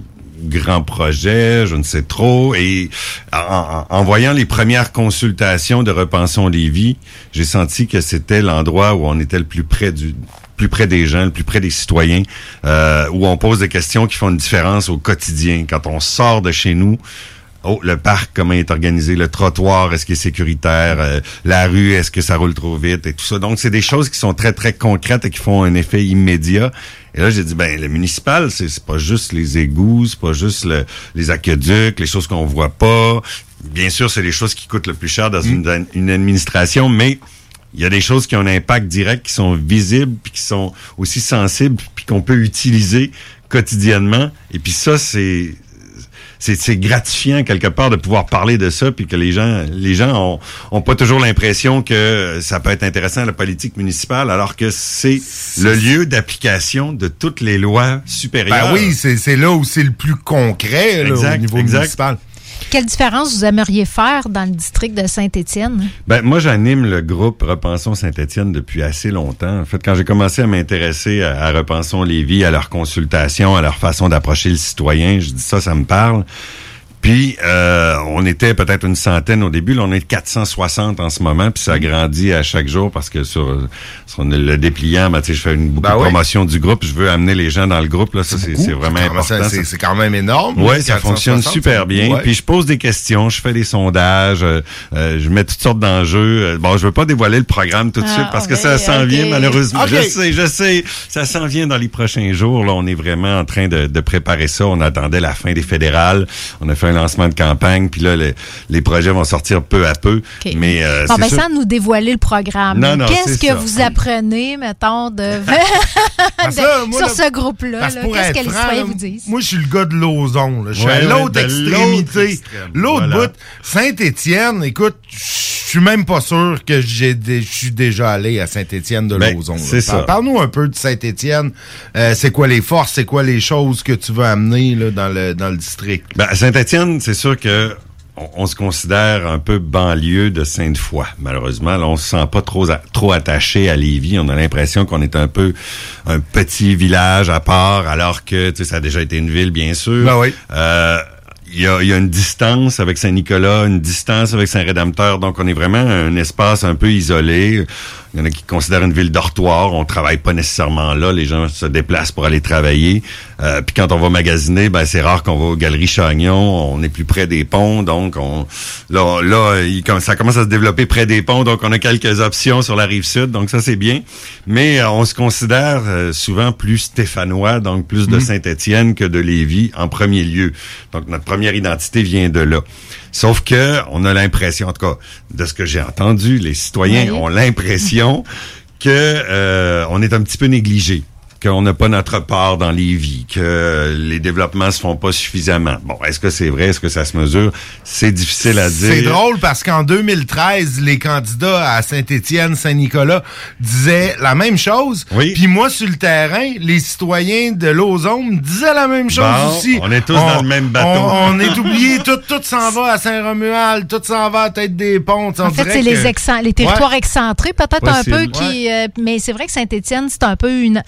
grand projet, je ne sais trop. Et en, en- voyant les premières consultations de Repensons Lévis, j'ai senti que c'était l'endroit où on était le plus près du plus près des gens, le plus près des citoyens, euh, où on pose des questions qui font une différence au quotidien. Quand on sort de chez nous, Oh, le parc, comment est organisé, le trottoir, est-ce qu'il est sécuritaire, euh, la rue, est-ce que ça roule trop vite et tout ça. Donc, c'est des choses qui sont très, très concrètes et qui font un effet immédiat. Et là, j'ai dit, ben, le municipal, c'est c'est pas juste les égouts, c'est pas juste le- les aqueducs, les choses qu'on voit pas. Bien sûr, c'est les choses qui coûtent le plus cher dans une, une administration, mais il y a des choses qui ont un impact direct, qui sont visibles, puis qui sont aussi sensibles, puis qu'on peut utiliser quotidiennement. Et puis ça, c'est c'est c'est gratifiant quelque part de pouvoir parler de ça puis que les gens les gens ont, ont pas toujours l'impression que ça peut être intéressant la politique municipale alors que c'est le lieu d'application de toutes les lois supérieures. Ben oui, c'est c'est là où c'est le plus concret là, Exact, au niveau exact. municipal. Quelle différence vous aimeriez faire dans le district de Saint-Étienne? Ben, moi, j'anime le groupe Repensons Saint-Étienne depuis assez longtemps. En fait, quand j'ai commencé à m'intéresser à, à Repensons Lévis, à leurs consultations, à leur façon d'approcher le citoyen, je dis ça, ça me parle. Puis, euh, on était peut-être une centaine au début. Là, on est 460 en ce moment. Puis, ça grandit à chaque jour parce que sur, sur le dépliant, ben, tu sais, je fais une beaucoup Ben de oui. promotion du groupe. Je veux amener les gens dans le groupe. Là, ça, c'est c'est vraiment important. c'est- C'est quand même énorme. Oui, ça 460, fonctionne super bien. ouais. Puis je pose des questions, je fais des sondages, euh, euh, je mets toutes sortes d'enjeux. Euh, Bon, je veux pas dévoiler le programme tout de Ah, suite parce que ça s'en vient malheureusement. Je sais, je sais, ça s'en vient dans les prochains jours. Là, on est vraiment en train de, de préparer ça. On attendait la fin des fédérales. On a fait un lancement de campagne, puis là, les, les projets vont sortir peu à peu. Mais euh, Bon, ben, sûr- sans nous dévoiler le programme, Non, non, qu'est-ce que ça. vous apprenez, mettons, de, moi, sur là, ce groupe-là? Qu'est-ce que les citoyens là, vous disent? Moi, je suis le gars de l'ozon. Je suis Ouais, à l'autre extrémité. extrême, L'autre voilà. bout. Saint-Étienne, écoute, je suis même pas sûr que j'ai je suis déjà allé à Saint-Étienne de Ben, l'ozon. c'est ça. Par- Parle-nous un peu de Saint-Étienne. Euh, c'est quoi les forces, c'est quoi les choses que tu veux amener là, dans, le, dans le district? Ben, à C'est sûr que on, on se considère un peu banlieue de Sainte-Foy. Malheureusement, là, on se sent pas trop attaché à Lévis. On a l'impression qu'on est un peu un petit village à part, alors que tu sais, ça a déjà été une ville, bien sûr. Ben oui. Euh, il y a, il y a une distance avec Saint-Nicolas, une distance avec Saint-Rédempteur, donc on est vraiment un espace un peu isolé. Il y en a qui considèrent une ville dortoir. On travaille pas nécessairement là. Les gens se déplacent pour aller travailler. Euh, puis quand on va magasiner, ben c'est rare qu'on va aux Galeries Chagnon. On est plus près des ponts, donc on là là il ça commence à se développer près des ponts, donc on a quelques options sur la rive sud. Donc ça c'est bien. Mais euh, on se considère euh, souvent plus stéphanois, donc plus de Mhm. Saint-Étienne que de Lévis en premier lieu. Donc notre première identité vient de là. Sauf que on a l'impression, en tout cas, de ce que j'ai entendu, les citoyens Oui. ont l'impression que euh, on est un petit peu négligé qu'on n'a pas notre part dans les vies, que les développements se font pas suffisamment. Bon, est-ce que c'est vrai? Est-ce que ça se mesure? C'est difficile à dire. C'est drôle parce qu'en 2013, les candidats à Saint-Étienne, Saint-Nicolas disaient la même chose. Puis moi, sur le terrain, les citoyens de l'Ozone disaient la même chose Bon, aussi. on est tous dans le même bateau. On, on est oublié, tout, tout s'en va à Saint-Romuald, tout s'en va à Tête des Ponts. En fait, c'est les, exen- les territoires excentrés, peut-être un peu, qui, euh, mais c'est vrai que Saint-Étienne, c'est un peu une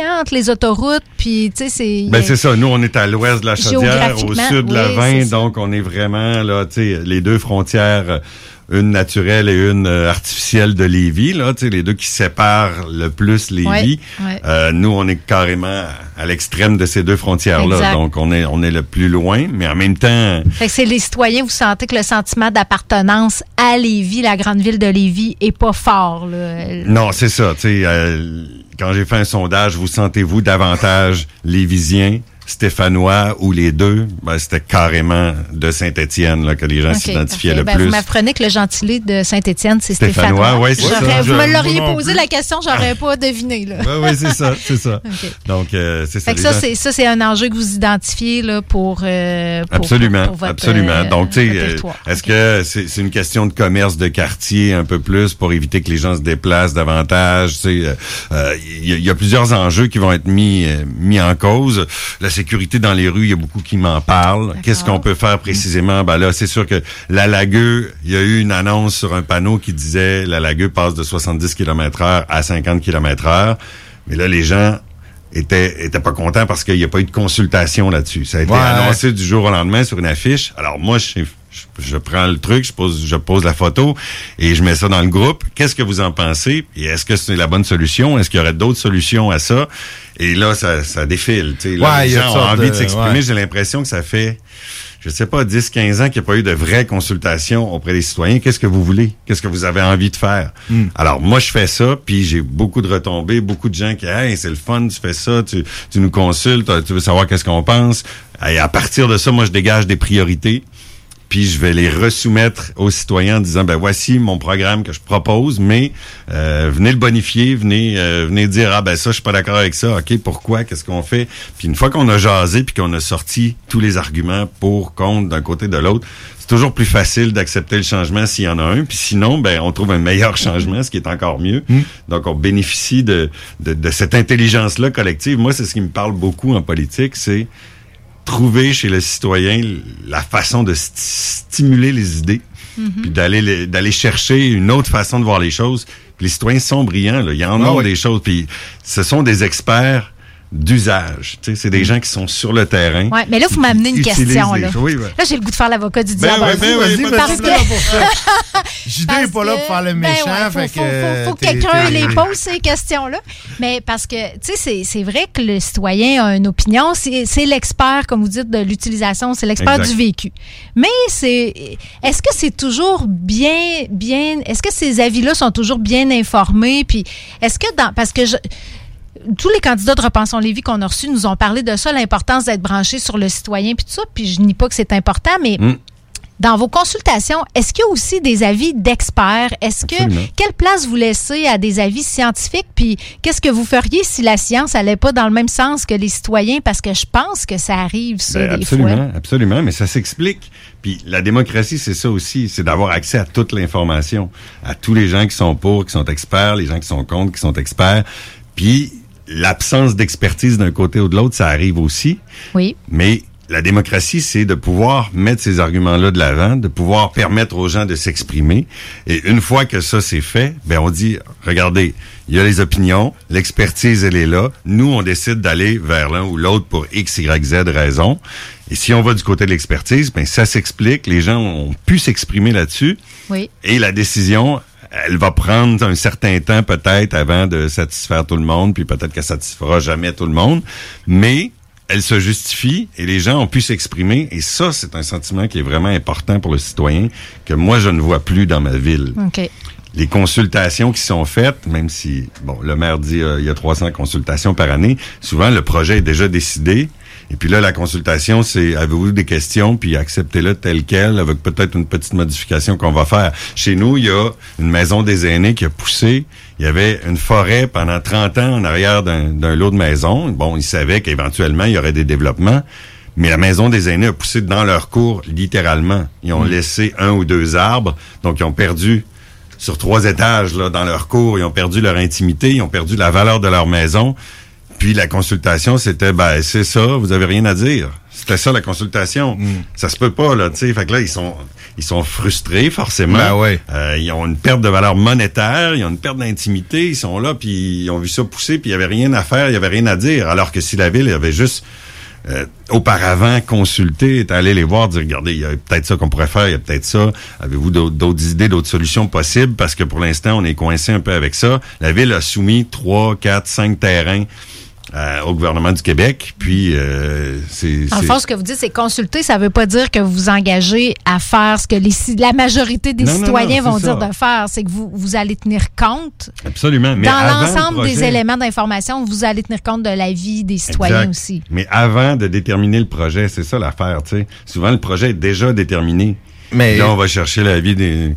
hein, entre les autoroutes, puis tu sais, c'est. Ben c'est ça. Nous, on est à l'ouest de la Chaudière, au sud de la Vin, donc on est vraiment là, tu sais, les deux frontières, euh, une naturelle et une euh, artificielle de Lévis, là, les deux qui séparent le plus Lévis. Ouais, ouais. Euh, nous, on est carrément à l'extrême de ces deux frontières-là, donc on est on est le plus loin, mais en même temps, Fait que c'est les citoyens, vous sentez que le sentiment d'appartenance à Lévis, la grande ville de Lévis, est pas fort. Là. Non, c'est ça. Tu sais, euh, quand j'ai fait un sondage, vous sentez-vous davantage lévisien, stéphanois ou les deux? Ben, c'était carrément de Saint-Étienne là, que les gens s'identifiaient le Ben, plus. Vous m'apprenez que le gentilé de Saint-Étienne, c'est Stéphanois, Stéphanois. ouais, c'est ça. Vous Je- me l'auriez posé plus. la question, j'aurais pas deviné. Là. Oui, oui, c'est ça, c'est ça. Donc, euh, c'est ça. Fait que ça, gens- c'est ça, c'est un enjeu que vous identifiez là, pour, euh, pour- Absolument, pour votre, absolument. euh, Donc, tu sais, euh, est-ce que c'est c'est une question de commerce de quartier un peu plus pour éviter que les gens se déplacent davantage? Tu sais, euh, euh, Il y, a- il y a plusieurs enjeux qui vont être mis, euh, mis en cause. La sécurité dans les rues, il y a beaucoup qui m'en parlent. Qu'est-ce qu'on peut faire précisément? Ben là, c'est sûr que la Lagueux, il y a eu une annonce sur un panneau qui disait la Lagueux passe de 70 km heure à 50 km heure. Mais là, les gens étaient, étaient pas contents parce qu'il n'y a pas eu de consultation là-dessus. Ça a été Ouais. annoncé du jour au lendemain sur une affiche. Alors moi, je, je, je prends le truc, je pose, je pose la photo et je mets ça dans le groupe. Qu'est-ce que vous en pensez? Et est-ce que c'est la bonne solution? Est-ce qu'il y aurait d'autres solutions à ça? Et là, ça, ça défile. tu sais. Là, Ouais, les il y a gens ont envie de, de- s'exprimer. ouais. J'ai l'impression que ça fait, je sais pas, 10, 15 ans qu'il n'y a pas eu de vraie consultation auprès des citoyens. Qu'est-ce que vous voulez? Qu'est-ce que vous avez envie de faire? Hmm. Alors, moi, je fais ça, puis j'ai beaucoup de retombées, beaucoup de gens qui, hey, c'est le fun, tu fais ça, tu, tu nous consultes, tu veux savoir qu'est-ce qu'on pense. Et à partir de ça, moi, je dégage des priorités. Puis je vais les resoumettre aux citoyens en disant ben voici mon programme que je propose, mais euh, venez le bonifier, venez euh, venez dire ah ben ça je suis pas d'accord avec ça, ok pourquoi, qu'est-ce qu'on fait? Puis une fois qu'on a jasé puis qu'on a sorti tous les arguments pour contre d'un côté de l'autre, c'est toujours plus facile d'accepter le changement s'il y en a un. Puis sinon ben on trouve un meilleur changement, ce qui est encore mieux. Donc on bénéficie de de, de cette intelligence là collective. Moi c'est ce qui me parle beaucoup en politique, c'est trouver chez le citoyen la façon de sti- stimuler les idées, puis d'aller d'aller chercher une autre façon de voir les choses. Puis les citoyens sont brillants, là. ils en Ah ont oui. des choses, puis ce sont des experts d'usage. Tu sais, c'est des gens qui sont sur le terrain. Ouais, mais là, vous m'amenez une question. Là. Oui, là j'ai le goût de faire l'avocat du Ben diable. ben ouais, pas de parce que... JD n'est pas là pour faire le Ben méchant. ouais, faut, fait faut- que, faut- faut que quelqu'un les pose ces questions-là. Mais parce que, tu sais, c'est- c'est vrai que le citoyen a une opinion. C'est c'est l'expert, comme vous dites, de l'utilisation. C'est l'expert du vécu. Mais c'est, est-ce que c'est toujours bien, bien, est-ce que ces avis-là sont toujours bien informés? Puis, est-ce que dans, parce que je, tous les candidats de Repensons Lévis qu'on a reçus nous ont parlé de ça, l'importance d'être branché sur le citoyen, puis tout ça. Puis je nie pas que c'est important, mais Mm. dans vos consultations, est-ce qu'il y a aussi des avis d'experts? Est-ce que Absolument. quelle place vous laissez à des avis scientifiques? Puis qu'est-ce que vous feriez si la science allait pas dans le même sens que les citoyens? Parce que je pense que ça arrive, ça, Ben, des absolument, fois. absolument, mais ça s'explique. Puis la démocratie, c'est ça aussi, c'est d'avoir accès à toute l'information, à tous les gens qui sont pour, qui sont experts, les gens qui sont contre, qui sont experts. Puis l'absence d'expertise d'un côté ou de l'autre, ça arrive aussi. Oui. Mais la démocratie, c'est de pouvoir mettre ces arguments-là de l'avant, de pouvoir permettre aux gens de s'exprimer. Et une fois que ça c'est fait, ben on dit, regardez, il y a les opinions, l'expertise elle est là. Nous, on décide d'aller vers l'un ou l'autre pour X, Y, Z raison. Et si on va du côté de l'expertise, ben ça s'explique. Les gens ont pu s'exprimer là-dessus. Oui. Et la décision, elle va prendre un certain temps peut-être avant de satisfaire tout le monde, puis peut-être qu'elle satisfera jamais tout le monde, mais elle se justifie et les gens ont pu s'exprimer et ça, c'est un sentiment qui est vraiment important pour le citoyen que moi, je ne vois plus dans ma ville. OK. Les consultations qui sont faites, même si, bon, le maire dit euh, il y a 300 consultations par année, souvent le projet est déjà décidé. Et puis là, la consultation, c'est avez-vous des questions, puis acceptez-le tel quel, avec peut-être une petite modification qu'on va faire. Chez nous, il y a une maison des aînés qui a poussé. Il y avait une forêt pendant 30 ans en arrière d'un lot de maisons. Bon, ils savaient qu'éventuellement, il y aurait des développements. Mais la maison des aînés a poussé dans leur cours, littéralement. Ils ont laissé un ou deux arbres, donc ils ont perdu sur trois étages là, dans leur cours, ils ont perdu leur intimité, ils ont perdu la valeur de leur maison. Puis la consultation, c'était ben c'est ça, vous avez rien à dire. C'était ça la consultation. Ça se peut pas là, tu sais. Fait que là ils sont ils sont frustrés forcément. Ben ouais. Euh, ils ont une perte de valeur monétaire, ils ont une perte d'intimité, ils sont là puis ils ont vu ça pousser puis il y avait rien à faire, il y avait rien à dire. Alors que si la ville avait juste euh, auparavant consulté, est allé les voir, dire regardez, il y a peut-être ça qu'on pourrait faire, il y a peut-être ça. Avez-vous d'autres idées, d'autres solutions possibles? Parce que pour l'instant, on est coincé un peu avec ça. La ville a soumis trois, quatre, cinq terrains euh, au gouvernement du Québec. Puis euh, c'est. En fond, ce que vous dites, c'est consulter, ça veut pas dire que vous vous engagez à faire ce que les, la majorité des Non, citoyens non, vont dire de faire. C'est que vous, vous allez tenir compte Absolument. Mais dans le l'ensemble des éléments d'information, vous allez tenir compte de la vie des citoyens Exact. aussi. Mais avant de déterminer le projet, c'est ça l'affaire, tu sais. Souvent, le projet est déjà déterminé. Mais- Là, on va chercher la vie des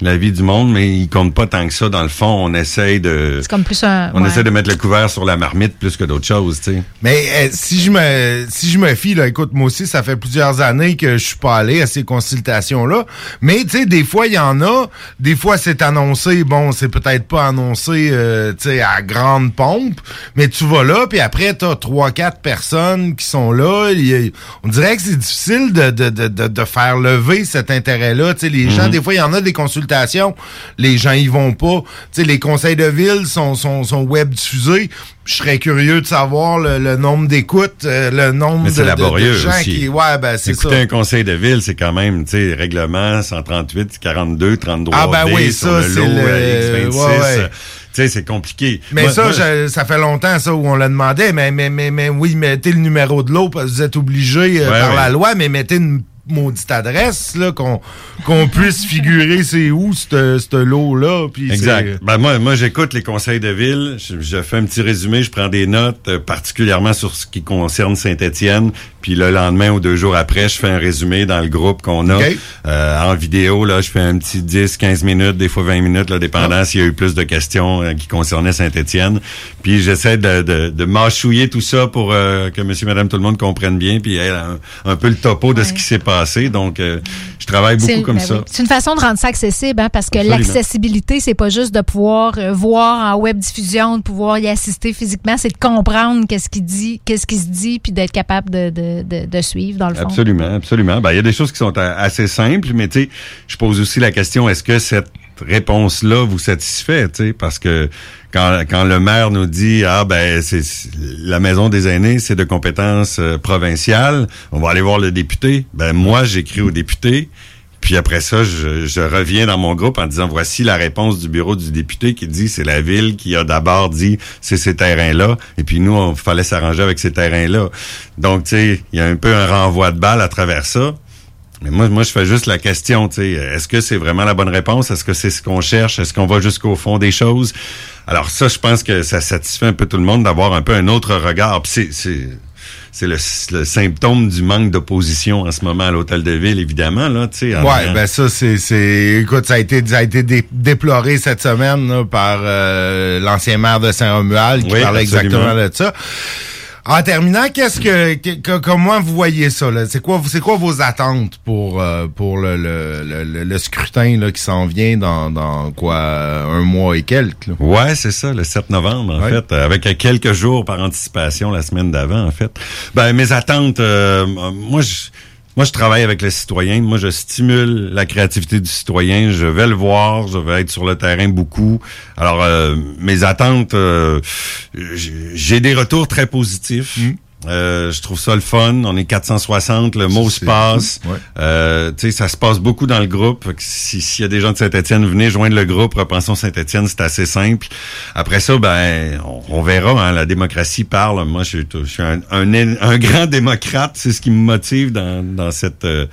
la vie du monde, mais il compte pas tant que ça. Dans le fond, on essaye de... C'est comme plus un. On ouais. essaie de mettre le couvert sur la marmite plus que d'autres choses, tu sais. Mais euh, si je me si je me fie là, écoute moi aussi ça fait plusieurs années que je suis pas allé à ces consultations là, mais tu sais des fois il y en a, des fois c'est annoncé, bon c'est peut-être pas annoncé euh, tu sais à grande pompe, mais tu vas là puis après t'as trois quatre personnes qui sont là, y on dirait que c'est difficile de, de, de, de, de faire lever cet intérêt là, tu sais les gens Mhm. des fois il y en a des consultations, les gens y vont pas, tu sais les conseils de ville sont sont, sont web diffusés, je serais curieux de savoir le, le nombre d'écoutes, euh, le nombre de, de- de gens aussi. qui. Ouais, ben c'est ça. Écouter un conseil de ville, c'est quand même, tu sais, règlement 138, 42, 33 Ah, ben D oui, ça, c'est le- euh, X26. ouais, ouais. euh, Tu sais, c'est compliqué. Mais Moi- ça, moi, je- ça fait longtemps ça où on le demandait, mais, mais, mais, mais oui, mettez le numéro de l'eau parce que vous êtes obligé euh, Ouais, par ouais. la loi, mais mettez une maudite adresse là qu'on qu'on puisse figurer c'est où ce ce lot là puis Exact. Ben moi, moi j'écoute les conseils de ville, je, je fais un petit résumé, je prends des notes, euh, particulièrement sur ce qui concerne Saint-Étienne, puis le lendemain ou deux jours après, je fais un résumé dans le groupe qu'on a. Euh, en vidéo. Là, je fais un petit 10, 15 minutes, des fois 20 minutes, là, dépendant s'il y a eu plus de questions euh, qui concernaient Saint-Étienne. Puis j'essaie de, de, de mâchouiller tout ça pour euh, que Monsieur, Madame, tout le monde comprenne bien, puis ait un, un peu le topo de ce qui s'est passé. Donc, euh, je travaille C'est- beaucoup comme ben ça. oui. C'est une façon de rendre ça accessible, hein, parce que l'accessibilité, c'est pas juste de pouvoir euh, voir en web diffusion, de pouvoir y assister physiquement, c'est de comprendre qu'est-ce qu'il dit, qu'est-ce qui se dit, puis d'être capable de, de, de, de suivre dans le fond. Absolument, absolument. Ben, il y a des choses qui sont a- assez simples, mais tu sais, je pose aussi la question, est-ce que cette réponse-là vous satisfait, parce que quand, quand le maire nous dit ah ben c'est la maison des aînés c'est de compétence euh, provinciale, on va aller voir le député. Ben moi j'écris au député. Puis après ça, je, reviens dans mon groupe en disant voici la réponse du bureau du député qui dit c'est la ville qui a d'abord dit c'est ces terrains-là. Et puis nous, on fallait s'arranger avec ces terrains-là. Donc, tu sais, il y a un peu un renvoi de balle à travers ça. Mais moi, moi, je fais juste la question, tu sais, est-ce que c'est vraiment la bonne réponse? Est-ce que c'est ce qu'on cherche? Est-ce qu'on va jusqu'au fond des choses? Alors ça, je pense que ça satisfait un peu tout le monde d'avoir un peu un autre regard. C'est, c'est, c'est le, le symptôme du manque d'opposition en ce moment à l'hôtel de ville, évidemment, là, tu sais. en Ouais, ben ça c'est c'est écoute ça a été ça a été dé- déploré cette semaine là, par euh, l'ancien maire de Saint-Romuald qui Oui, parlait absolument. exactement de ça. En terminant, qu'est-ce que, comment vous voyez ça là? C'est quoi c'est quoi vos attentes pour euh, pour le le, le, le- scrutin là qui s'en vient dans dans quoi un mois et quelques là? Ouais, c'est ça, le 7 novembre, en Ouais. fait, euh, avec euh, quelques jours par anticipation la semaine d'avant, en fait. Ben, mes attentes, euh, moi, je, moi, je travaille avec les citoyens. Moi, je stimule la créativité du citoyen. Je vais le voir. Je vais être sur le terrain beaucoup. Alors, euh, mes attentes, euh, j'ai des retours très positifs. Euh, je trouve ça le fun. On est 460, le mot se passe. ouais. Euh, tu sais, ça se passe beaucoup dans le groupe. Que si- S'il y a des gens de Saint-Étienne, venez joindre le groupe. Repensons Saint-Étienne, c'est assez simple. Après ça, ben, on, on verra. Hein, la démocratie parle. Moi, je suis, je suis un, un, un grand démocrate. C'est ce qui me motive dans, dans cette. euh,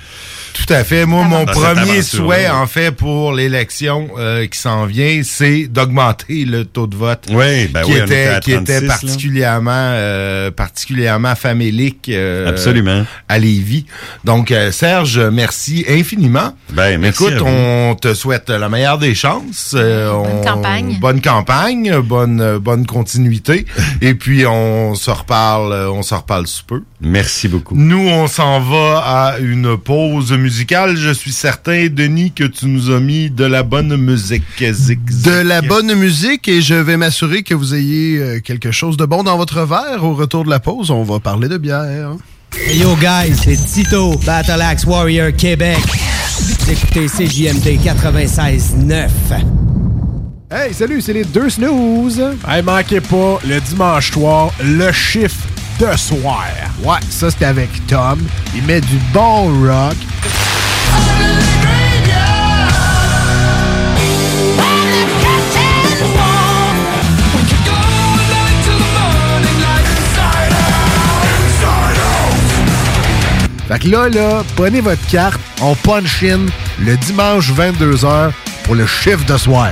Tout à fait. Moi, mon premier souhait, en fait, pour l'élection euh, qui s'en vient, c'est d'augmenter le taux de vote. Oui, ben qui oui, était, qui était 36, là. particulièrement, euh, particulièrement famélique euh, Absolument. à Lévis. Donc, euh, Serge, merci infiniment. Ben, merci Écoute, on te souhaite la meilleure des chances. Euh, Bonne on- campagne. Bonne campagne, bonne, bonne continuité. Et puis, on se reparle, on se reparle sous peu. Merci beaucoup. Nous, on s'en va à une pause musicale. Je suis certain, Denis, que tu nous as mis de la bonne musique. Zig. De la bonne musique et je vais m'assurer que vous ayez euh, quelque chose de bon dans votre verre. Au retour de la pause, on va parler de bière. Hey yo guys, c'est Tito, Battle Axe Warrior Québec. Vous écoutez CJMD 96.9. Hey, salut, c'est les deux snooze. Hey, manquez pas, le dimanche soir, le chiffre de soir. Ouais, ça c'est avec Tom. Il met du bon rock. Fait que là, là, prenez votre carte, on punch in le dimanche 22h pour le chiffre de soir.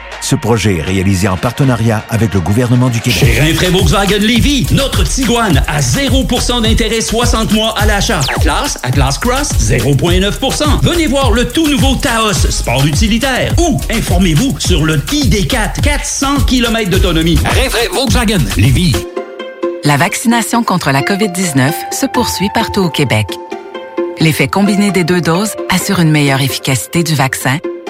Ce projet est réalisé en partenariat avec le gouvernement du Québec. Chez Rinfraie Volkswagen Lévy, notre Tiguan à 0% d'intérêt 60 mois à l'achat. Atlas, Atlas Cross, 0,9%. Venez voir le tout nouveau Taos, sport utilitaire. Ou informez-vous sur le ID4, 400 km d'autonomie. Rinfraie Volkswagen Lévy. La vaccination contre la COVID-19 se poursuit partout au Québec. L'effet combiné des deux doses assure une meilleure efficacité du vaccin,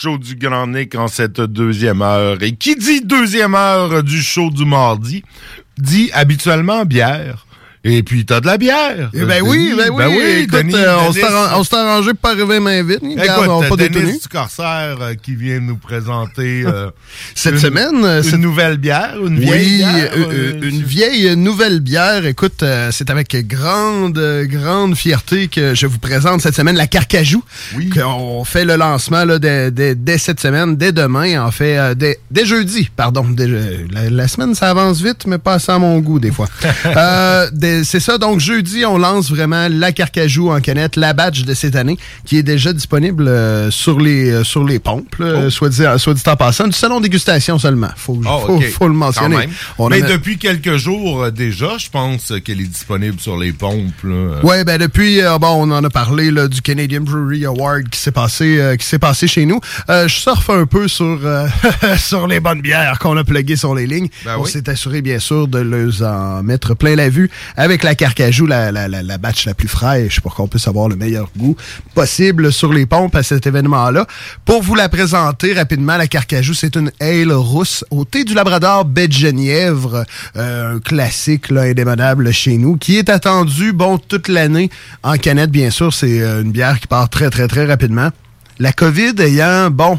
Show du Grand Nick en cette deuxième heure. Et qui dit deuxième heure du show du mardi, dit habituellement bière. Et puis, t'as de la bière. Eh ben oui, ben oui, écoute, Denis- euh, on Denis- s'est arran- on s'est arrangé pour pas arriver main vite. Regarde, on Écoute, pas Denis détenu. du Corsaire euh, qui vient nous présenter euh, Cette une- semaine, euh, une nouvelle bière, une vieille oui, bière. euh, euh, euh, une vieille nouvelle bière. Écoute, euh, c'est avec grande, euh, grande fierté que je vous présente cette semaine la Carcajou. Oui. On fait le lancement là, dès, dès- dès cette semaine, dès demain, en fait, euh, dès, dès jeudi, pardon. Dès- euh, la, la semaine, ça avance vite, mais pas assez à mon goût des fois. Euh, dès- c'est ça, donc jeudi, on lance vraiment la Carcajou en canette, la batch de cette année, qui est déjà disponible euh, sur, les, euh, sur les pompes, là, soit, dit, soit dit en passant, du salon dégustation seulement. Faut, Oh, faut, faut le mentionner. On Mais a- depuis quelques jours euh, déjà, je pense qu'elle est disponible sur les pompes. Ouais, ben depuis, euh, bon, on en a parlé là, du Canadian Brewery Award qui s'est passé, euh, qui s'est passé chez nous. Euh, je surfe un peu sur euh, sur les bonnes bières qu'on a pluguées sur les lignes. Ben on oui. s'est assuré bien sûr de les en mettre plein la vue avec la Carcajou, la, la, la, batch la plus fraîche pour qu'on puisse avoir le meilleur goût possible sur les pompes à cet événement-là. Pour vous la présenter rapidement, la Carcajou, c'est une ale rousse au thé du Labrador baie de Genièvre, euh, un classique là, indémodable chez nous, qui est attendu bon toute l'année en canette, bien sûr. C'est euh, une bière qui part très, très, très rapidement. La COVID ayant, bon,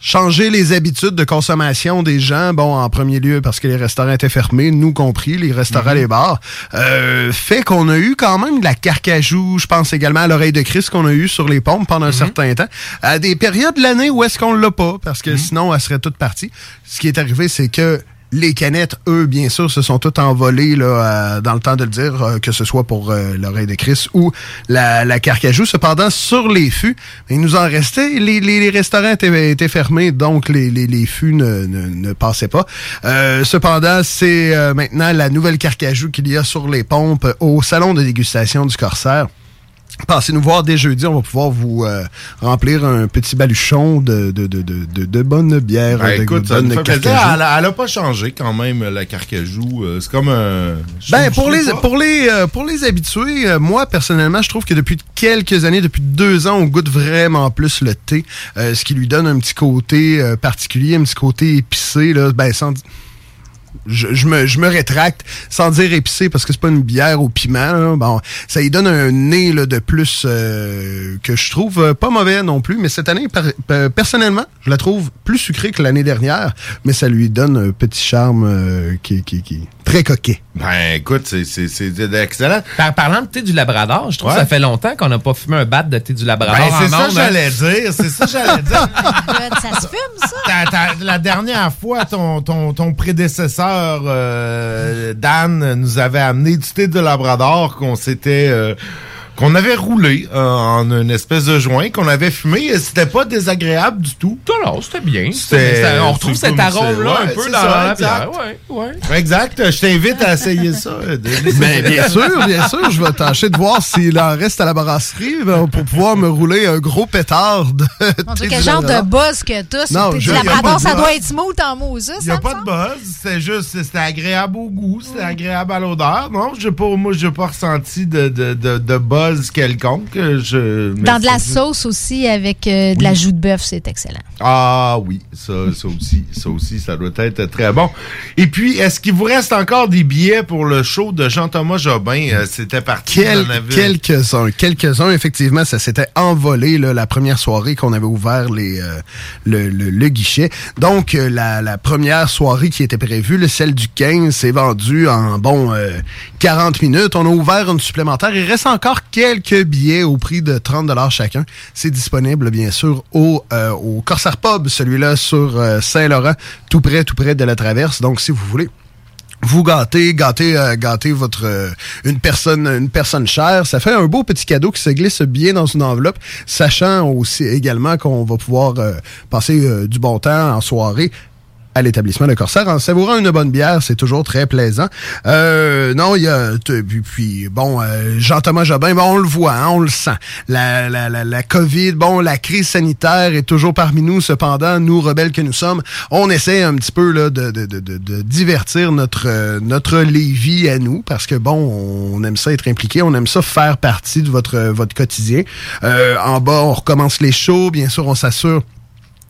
changé les habitudes de consommation des gens, bon, en premier lieu parce que les restaurants étaient fermés, nous compris, les restaurants, les bars, euh, fait qu'on a eu quand même de la carcajou, je pense également à l'oreille de Christ qu'on a eu sur les pompes pendant un certain temps, à des périodes de l'année où est-ce qu'on l'a pas, parce que sinon, elle serait toute partie. Ce qui est arrivé, c'est que les canettes, eux, bien sûr, se sont toutes envolées là, euh, dans le temps de le dire, euh, que ce soit pour euh, l'oreille de Christ ou la, carcajou. Cependant, sur les fûts, il nous en restait. Les, restaurants étaient, fermés, donc les, fûts ne, ne, passaient pas. Cependant, c'est maintenant la nouvelle carcajou qu'il y a sur les pompes au salon de dégustation du Corsaire. Passez nous voir dès jeudi, on va pouvoir vous euh, remplir un petit baluchon de, de, de, de, de, Ben, écoute, fait plaisir. carcajou. Elle, elle a pas changé quand même, la carcajou. Euh, C'est comme un... Ben, pour les, pour, les, euh, pour les habitués, euh, moi, personnellement, je trouve que depuis quelques années, depuis deux ans, on goûte vraiment plus le thé, ce qui lui donne un petit côté particulier, un petit côté épicé, là, ben, sans... Je, je me, je me rétracte sans dire épicé parce que c'est pas une bière au piment. là. Bon, ça lui donne un nez là, de plus euh, que je trouve euh, pas mauvais non plus. Mais cette année, par- euh, personnellement, je la trouve plus sucrée que l'année dernière. Mais ça lui donne un petit charme euh, qui, qui, qui très coquet. Ben, écoute, c'est- c'est c'est excellent. Par, parlant de thé du Labrador, je trouve Ouais. que ça fait longtemps qu'on n'a pas fumé un bat de thé du Labrador. Ben, c'est ça que hein. j'allais dire. C'est ça que j'allais dire. ça se fume, ça? La dernière fois, ton, ton, ton prédécesseur, euh, Dan, nous avait amené du thé de Labrador qu'on s'était... euh, qu'on avait roulé euh, en une espèce de joint, qu'on avait fumé, et c'était pas désagréable du tout. Non, non, c'était bien. C'était- C'était- on retrouve cet arôme-là un peu dans ça, la bière. Ouais, ouais. Exact, je t'invite à essayer ça. Denis. Ben, bien sûr, bien sûr. Je vais tâcher de voir s'il en reste à la brasserie ben, pour pouvoir me rouler un gros pétard de quel genre de buzz que t'as Non, je- du y a pas Labrador, de ça doit être smooth en Moses. Il n'y a pas de buzz, c'est juste, c'était agréable au goût, c'était agréable à l'odeur. Non, j'ai pas, moi, j'ai pas ressenti de, de, de, de buzz quelconque. Je, mais Dans de la sauce aussi avec euh, de la joue de bœuf, c'est excellent. Ah oui, ça, ça aussi, ça aussi, ça doit être très bon. Et puis, est-ce qu'il vous reste encore des billets pour le show de Jean-Thomas Jobin? Euh, C'était parti. Quel- quelques-uns, quelques-uns, effectivement, ça s'était envolé là, la première soirée qu'on avait ouvert les, euh, le, le- le guichet. Donc, euh, la, la première soirée qui était prévue, le celle du 15, s'est vendue en, bon, euh, 40 minutes. On a ouvert une supplémentaire. Il reste encore quelques billets au prix de 30 chacun. C'est disponible, bien sûr, au, euh, Corsair Pub, celui-là sur euh, Saint-Laurent, tout près, tout près de la traverse. Donc, si vous voulez vous gâtez, gâtez, euh, gâtez votre euh, une personne, une personne chère. Ça fait un beau petit cadeau qui se glisse bien dans une enveloppe, sachant aussi également qu'on va pouvoir euh, passer du bon temps en soirée à l'établissement Le Corsaire en savourant une bonne bière. C'est toujours très plaisant. Euh, non, il y a... Puis, bon, euh, Jean-Thomas Jobin, bon, on le voit, hein, on le sent. La, la, la, la COVID, bon, la crise sanitaire est toujours parmi nous. Cependant, nous, rebelles que nous sommes, on essaie un petit peu là, de, de, de, de, divertir notre, euh, notre Lévis à nous parce que, bon, on aime ça être impliqué, on aime ça faire partie de votre, votre quotidien. Euh, en bas, on recommence les shows. Bien sûr, on s'assure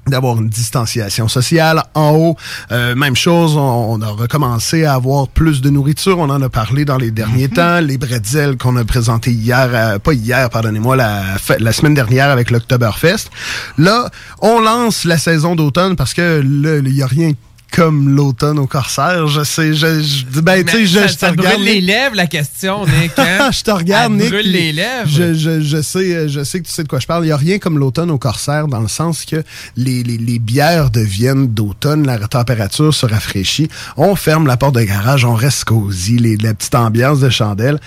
d'avoir une distanciation sociale. En haut, euh, même chose, on, on a recommencé à avoir plus de nourriture. On en a parlé dans les derniers temps. Les bretzels qu'on a présentés hier, euh, pas hier, pardonnez-moi, la, semaine dernière avec l'Oktoberfest. Là, on lance la saison d'automne parce que il y a rien comme l'automne au Corsaire. Je sais, je, je ben, tu sais, je, je te ça regarde. brûle les lèvres, la question, Nick. hein? je te regarde, Nick. brûle les lèvres. Je, je, je sais, je sais que tu sais de quoi je parle. Il n'y a rien comme l'automne au Corsaire dans le sens que les, les, les bières deviennent d'automne, la température se rafraîchit. On ferme la porte de garage, on reste cosy, les, la petite ambiance de chandelle.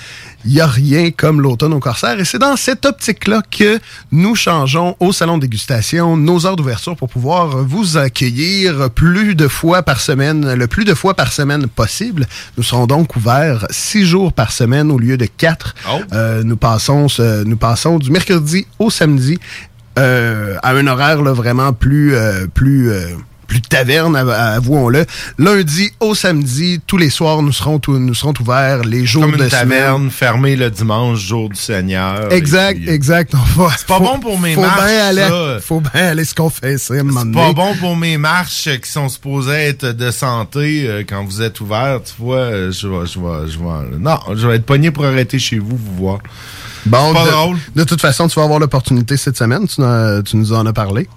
Il n'y a rien comme l'automne au Corsaire. Et c'est dans cette optique-là que nous changeons au salon de dégustation nos heures d'ouverture pour pouvoir vous accueillir plus de fois par semaine, le plus de fois par semaine possible. Nous serons donc ouverts six jours par semaine au lieu de quatre. Euh, nous, passons, ce- nous passons du mercredi au samedi euh, à un horaire là, vraiment plus, euh, plus, euh, plus taverne, av- avouons-le. Lundi au samedi, tous les soirs, nous serons, nous serons ouverts les jours Comme de une taverne semaine. fermée le dimanche, jour du Seigneur. Exact, exact. C'est pas bon pour mes faut marches, Bien aller, ça. Faut bien aller se confesser. C'est C'est pas bon pour mes marches euh, qui sont supposées être de santé euh, quand vous êtes ouvert. Tu vois, euh, je vais, je vais, je vais. Non, je vais être pogné pour arrêter chez vous, vous voir. Bon, C'est pas de, drôle. de toute façon, tu vas avoir l'opportunité cette semaine. Tu nous en as parlé.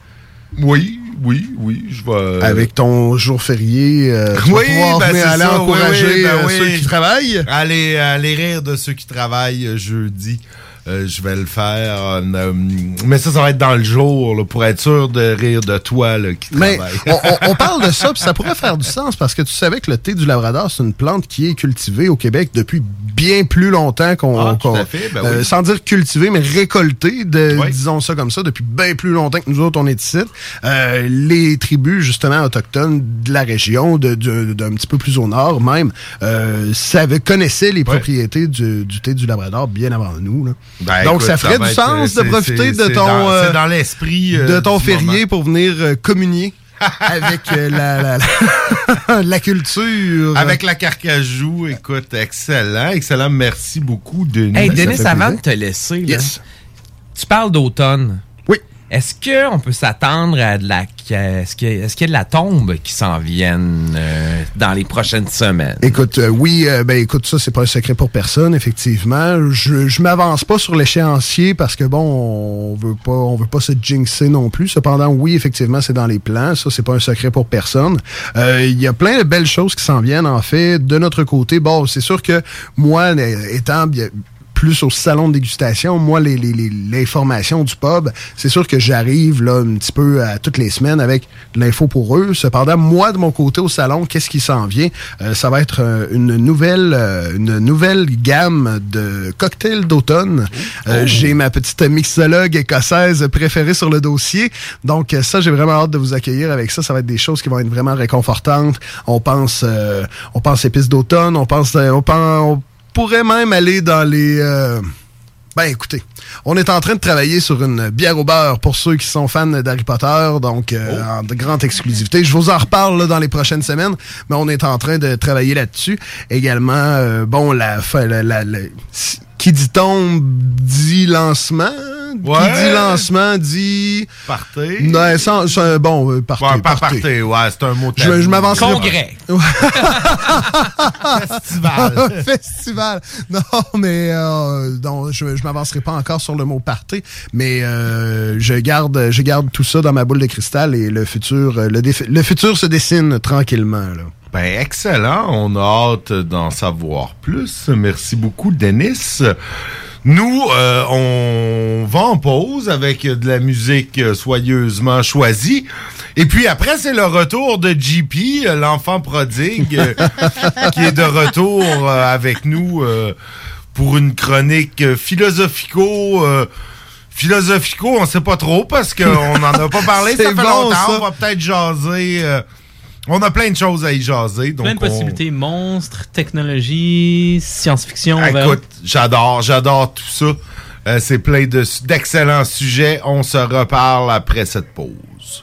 Oui, oui, oui, je vais. Avec ton jour férié, euh, tu vas oui, pouvoir ben venir aller ça, encourager oui, ben euh, oui. ceux qui travaillent. Allez, allez rire de ceux qui travaillent euh, jeudi. Euh, je vais le faire. euh, mais ça, ça va être dans le jour, là, pour être sûr de rire de toi là, qui Mais travaille. on, on- parle de ça, puis ça pourrait faire du sens parce que tu savais que le thé du Labrador, c'est une plante qui est cultivée au Québec depuis bien plus longtemps qu'on. Ah, fait, ben euh, oui. sans dire cultivée, mais récoltée, de, Oui. disons ça comme ça, depuis bien plus longtemps que nous autres, on est ici. Euh, les tribus, justement, autochtones de la région, de- de- d'un petit peu plus au nord même, euh, savaient- connaissaient les propriétés du, du thé du Labrador bien avant nous. là. Ben, Donc, écoute, ça ferait du sens de profiter de ton. dans- euh, C'est dans l'esprit. euh, de ton du férié moment. pour venir euh, communier avec euh, la, la, la- la culture. Avec la carcajou, écoute, excellent, excellent. Merci beaucoup, Denis. Hey, Ça Denis, avant de te laisser, là, tu parles d'automne. Est-ce qu'on peut s'attendre à de la. Est-ce qu'il y, est-ce qu'il y a de la tombe qui s'en vienne euh, dans les prochaines semaines? Écoute, euh, oui, euh, ben écoute, ça, c'est pas un secret pour personne, effectivement. Je, je m'avance pas sur l'échéancier parce que bon, on veut pas, on veut pas se jinxer non plus. Cependant, oui, effectivement, c'est dans les plans. Ça, c'est pas un secret pour personne. Euh, Il y a plein de belles choses qui s'en viennent, en fait, de notre côté. Bon, c'est sûr que moi, étant bien plus au salon de dégustation, moi, les, les, les- l'information du pub, c'est sûr que j'arrive là un petit peu à toutes les semaines avec de l'info pour eux. Cependant, moi, de mon côté au salon, qu'est-ce qui s'en vient? Euh, ça va être euh, une nouvelle euh, une nouvelle gamme de cocktails d'automne. Euh, J'ai ma petite mixologue écossaise préférée sur le dossier. Donc euh, ça, j'ai vraiment hâte de vous accueillir avec ça. Ça va être des choses qui vont être vraiment réconfortantes. On pense euh, on pense épices d'automne, on pense euh, on pense on pourrait même aller dans les... euh, Ben écoutez, on est en train de travailler sur une bière au beurre pour ceux qui sont fans d'Harry Potter, donc euh, en de grande exclusivité. Je vous en reparle là, dans les prochaines semaines, mais on est en train de travailler là-dessus. Également, euh, bon, la, fin- la, la- la- qui dit tombe dit lancement? Qui dit lancement dit... Party. Non, sans- sans- bon, euh, party, Ouais, party, ouais, c'est un mot Je, je m'avancerai pas. Congrès. Festival. Festival. Non, mais euh, non, je, je m'avancerai pas encore sur le mot party, mais euh, je garde, je garde tout ça dans ma boule de cristal et le futur, euh, le, défi- le futur se dessine tranquillement. Là. Ben, excellent. On a hâte d'en savoir plus. Merci beaucoup, Denis. Nous, euh, on va en pause avec de la musique euh, soyeusement choisie. Et puis après, c'est le retour de JP, euh, l'enfant prodigue, euh, qui est de retour avec nous pour une chronique philosophico... Philosophico, on sait pas trop parce qu'on n'en a pas parlé. ça fait bon, longtemps. ça. On va peut-être jaser... On a plein de choses à y jaser. Plein de possibilités. Monstres, technologie, science-fiction. Ah, écoute, j'adore, j'adore tout ça. Euh, c'est plein d'excellents sujets. On se reparle après cette pause.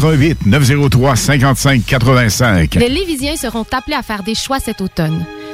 88 903 55 85. Les Lévisiens seront appelés à faire des choix cet automne.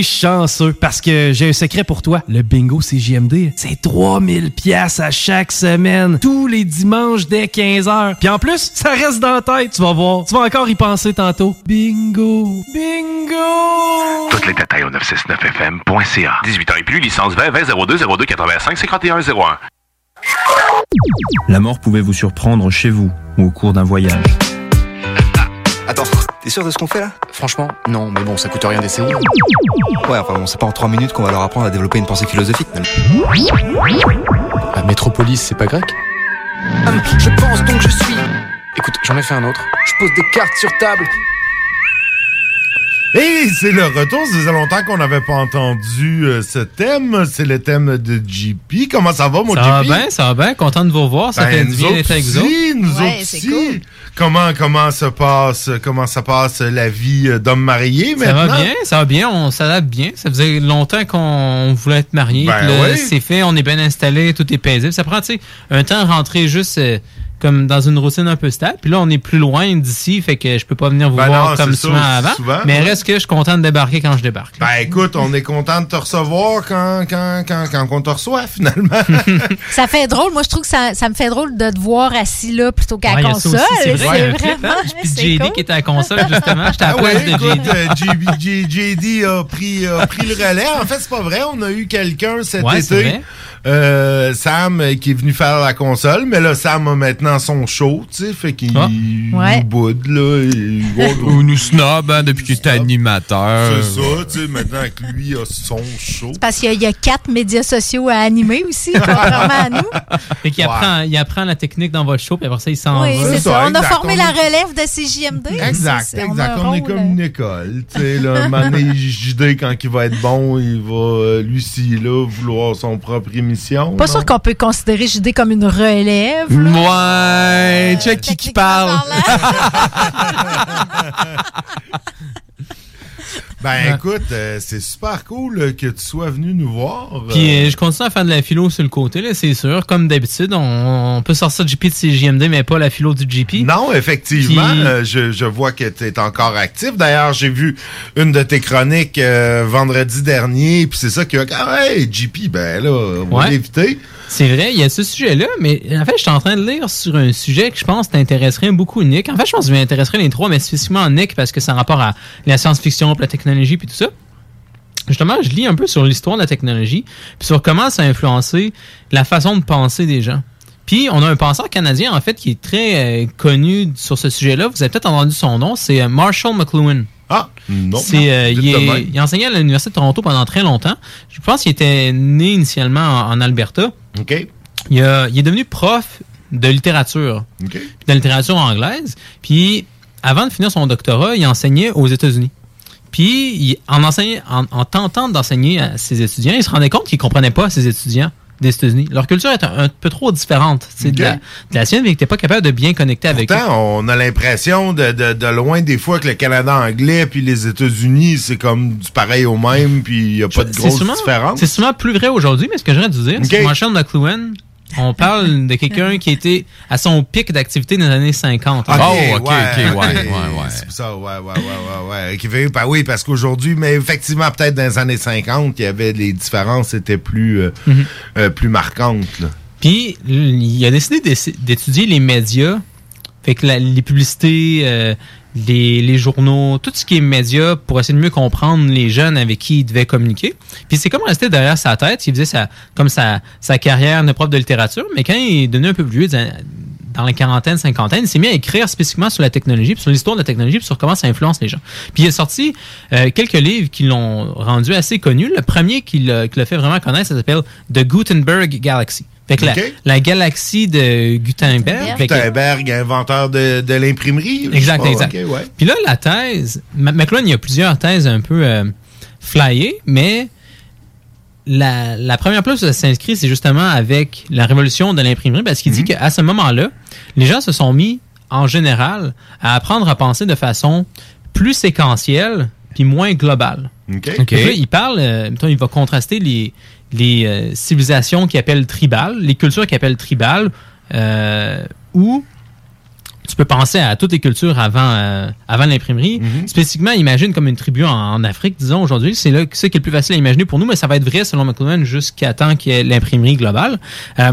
t'es chanceux parce que j'ai un secret pour toi. Le bingo CJMD, c'est 3000 pièces à chaque semaine, tous les dimanches dès 15h. Puis en plus, ça reste dans la tête, tu vas voir. Tu vas encore y penser tantôt. Bingo, bingo. Tous les détails au 969fm.ca. 18 ans et plus, licence 20 20 02 02 85 51 01. La mort pouvait vous surprendre chez vous ou au cours d'un voyage. Attends, t'es sûr de ce qu'on fait là? Franchement, non, mais bon, ça coûte rien d'essayer. Ouais, enfin bon, c'est pas en 3 minutes qu'on va leur apprendre à développer une pensée philosophique. La métropolis, c'est pas grec? Hum, Je pense donc je suis. Écoute, j'en ai fait un autre. Je pose des cartes sur table. Et c'est le retour. Ça faisait longtemps qu'on n'avait pas entendu euh, ce thème. C'est le thème de JP. Comment ça va, mon Ça va JP? bien, ça va bien. Content de vous revoir. Ça Ben, fait nous du bien d'être avec vous. aussi, nous Ouais, autres c'est aussi. cool. Comment, comment se passe, comment ça passe la vie euh, d'homme marié Ça maintenant? va bien, ça va bien, on s'adapte bien. Ça faisait longtemps qu'on voulait être marié. Ben. C'est fait, on est bien installé, tout est paisible. Ça prend, tu sais, un temps à rentrer juste euh, comme dans une routine un peu stable. Puis là, on est plus loin d'ici, fait que je peux pas venir vous Ben voir non, comme c'est ça, souvent avant. souvent, mais ouais. reste que je suis content de débarquer quand je débarque. Ben écoute, on est content de te recevoir quand, quand, quand, quand on te reçoit, finalement. Ça fait drôle. Moi, je trouve que ça, ça me fait drôle de te voir assis là plutôt qu'à la console. c'est vrai, vraiment. hein? Puis JD cool. qui était à la console, justement. J'étais à la Ah ouais, place de écoute, JD. euh, JD a pris, a pris le relais. En fait, c'est pas vrai. On a eu quelqu'un cet été. Euh, Sam euh, qui est venu faire la console, mais là Sam a maintenant son show, tu sais, fait qu'il Ah. Ouais. nous boude là, il- Ou nous snob hein, depuis qu'il est animateur. c'est ça, tu sais, maintenant que lui a son show. Parce qu'il y a- il y, a quatre médias sociaux à animer aussi, contrairement à nous. Fait qu'il apprend, il apprend la technique dans votre show, puis après ça, il s'en Oui, va. c'est ça. On a formé On la relève de CJMD. Exact, c'est- exact. On est comme euh, une école. Tu sais, là, un moment donné, JD, quand il va être bon, il va, euh, lui, s'il là, vouloir son propre émission. Pas non? sûr qu'on peut considérer JD comme une relève. Ouais, check qui qui parle? Ben écoute, euh, c'est super cool euh, que tu sois venu nous voir. Puis Euh, euh, je continue à faire de la philo sur le côté, là, c'est sûr. Comme d'habitude, on, on peut sortir du GP de CJMD, mais pas la philo du GP. Non, effectivement, Puis- euh, je, je vois que tu es encore actif. D'ailleurs, j'ai vu une de tes chroniques vendredi dernier, puis c'est ça qui a ah, hey, JP, ben là, on va l'éviter. C'est vrai, il y a ce sujet-là, mais en fait, je suis en train de lire sur un sujet que je pense t'intéresserait beaucoup, Nick. En fait, je pense que m'intéresserait les trois, mais spécifiquement Nick, parce que c'est en rapport à la science-fiction, puis la technologie, puis tout ça. Justement, je lis un peu sur l'histoire de la technologie, puis sur comment ça a influencé la façon de penser des gens. Puis, on a un penseur canadien, en fait, qui est très euh, connu sur ce sujet-là. Vous avez peut-être entendu son nom, c'est euh, Marshall McLuhan. Ah, non. C'est, euh, il, est- enseignait à l'Université de Toronto pendant très longtemps. Je pense qu'il était né initialement en, en Alberta. OK. Il, a- il est devenu prof de littérature, de littérature anglaise. Puis, avant de finir son doctorat, il enseignait aux États-Unis. Puis, il- en, enseignant- en, en tentant d'enseigner à ses étudiants, il se rendait compte qu'il ne comprenait pas ses étudiants des États-Unis. Leur culture est un, un peu trop différente tu sais, de, la, de la sienne, mais il n'était pas capable de bien connecter avec eux. On a l'impression de, de, de loin des fois que le Canada anglais puis les États-Unis, c'est comme du pareil au même, puis il n'y a pas de C'est grosse différence. C'est souvent plus vrai aujourd'hui, mais ce que j'aurais dû dire, c'est Ok. que Marshall McLuhan On parle de quelqu'un qui était à son pic d'activité dans les années 50. Ok, Oh, ouais, ok, ok, ouais, ouais, ouais. C'est ça, ouais, ouais, ouais, ouais, ouais. Bah oui, parce qu'aujourd'hui, mais effectivement, peut-être dans les années 50, il y avait les différences étaient plus, euh, Mhm. euh, plus marquantes. là. Puis, il a décidé d'étudier les médias. Fait que la- les publicités, euh, les, les journaux, tout ce qui est médias pour essayer de mieux comprendre les jeunes avec qui il devait communiquer. Puis c'est comme resté derrière sa tête. Il faisait sa, comme sa, sa carrière de prof de littérature. Mais quand il est devenu un peu plus vieux, dans- la quarantaine, cinquantaine, il s'est mis à écrire spécifiquement sur la technologie, puis sur l'histoire de la technologie, puis sur comment ça influence les gens. Puis il a sorti euh, quelques livres qui l'ont rendu assez connu. Le premier qui l'a fait vraiment connaître, ça s'appelle The Gutenberg Galaxy. Fait que la- la, galaxie de Gutenberg. Que- Gutenberg, inventeur de, de l'imprimerie. Exact, pas, exact. ouais. Puis là, la thèse, McLuhan, il y a plusieurs thèses un peu euh, flyées, mais la, la première place où ça s'inscrit, c'est justement avec la révolution de l'imprimerie, parce qu'il dit qu'à ce moment-là, les gens se sont mis, en général, à apprendre à penser de façon plus séquentielle puis moins globale. OK. Donc là, il parle, euh, mettons, il va contraster les, les euh, civilisations qu'il appelle tribales, les cultures qu'il appelle tribales, euh, où tu peux penser à toutes les cultures avant, euh, avant l'imprimerie. Spécifiquement, imagine comme une tribu en, en Afrique, disons, aujourd'hui. C'est là c'est qui est le plus facile à imaginer pour nous, mais ça va être vrai, selon McLuhan, jusqu'à temps qu'il y ait l'imprimerie globale. Euh,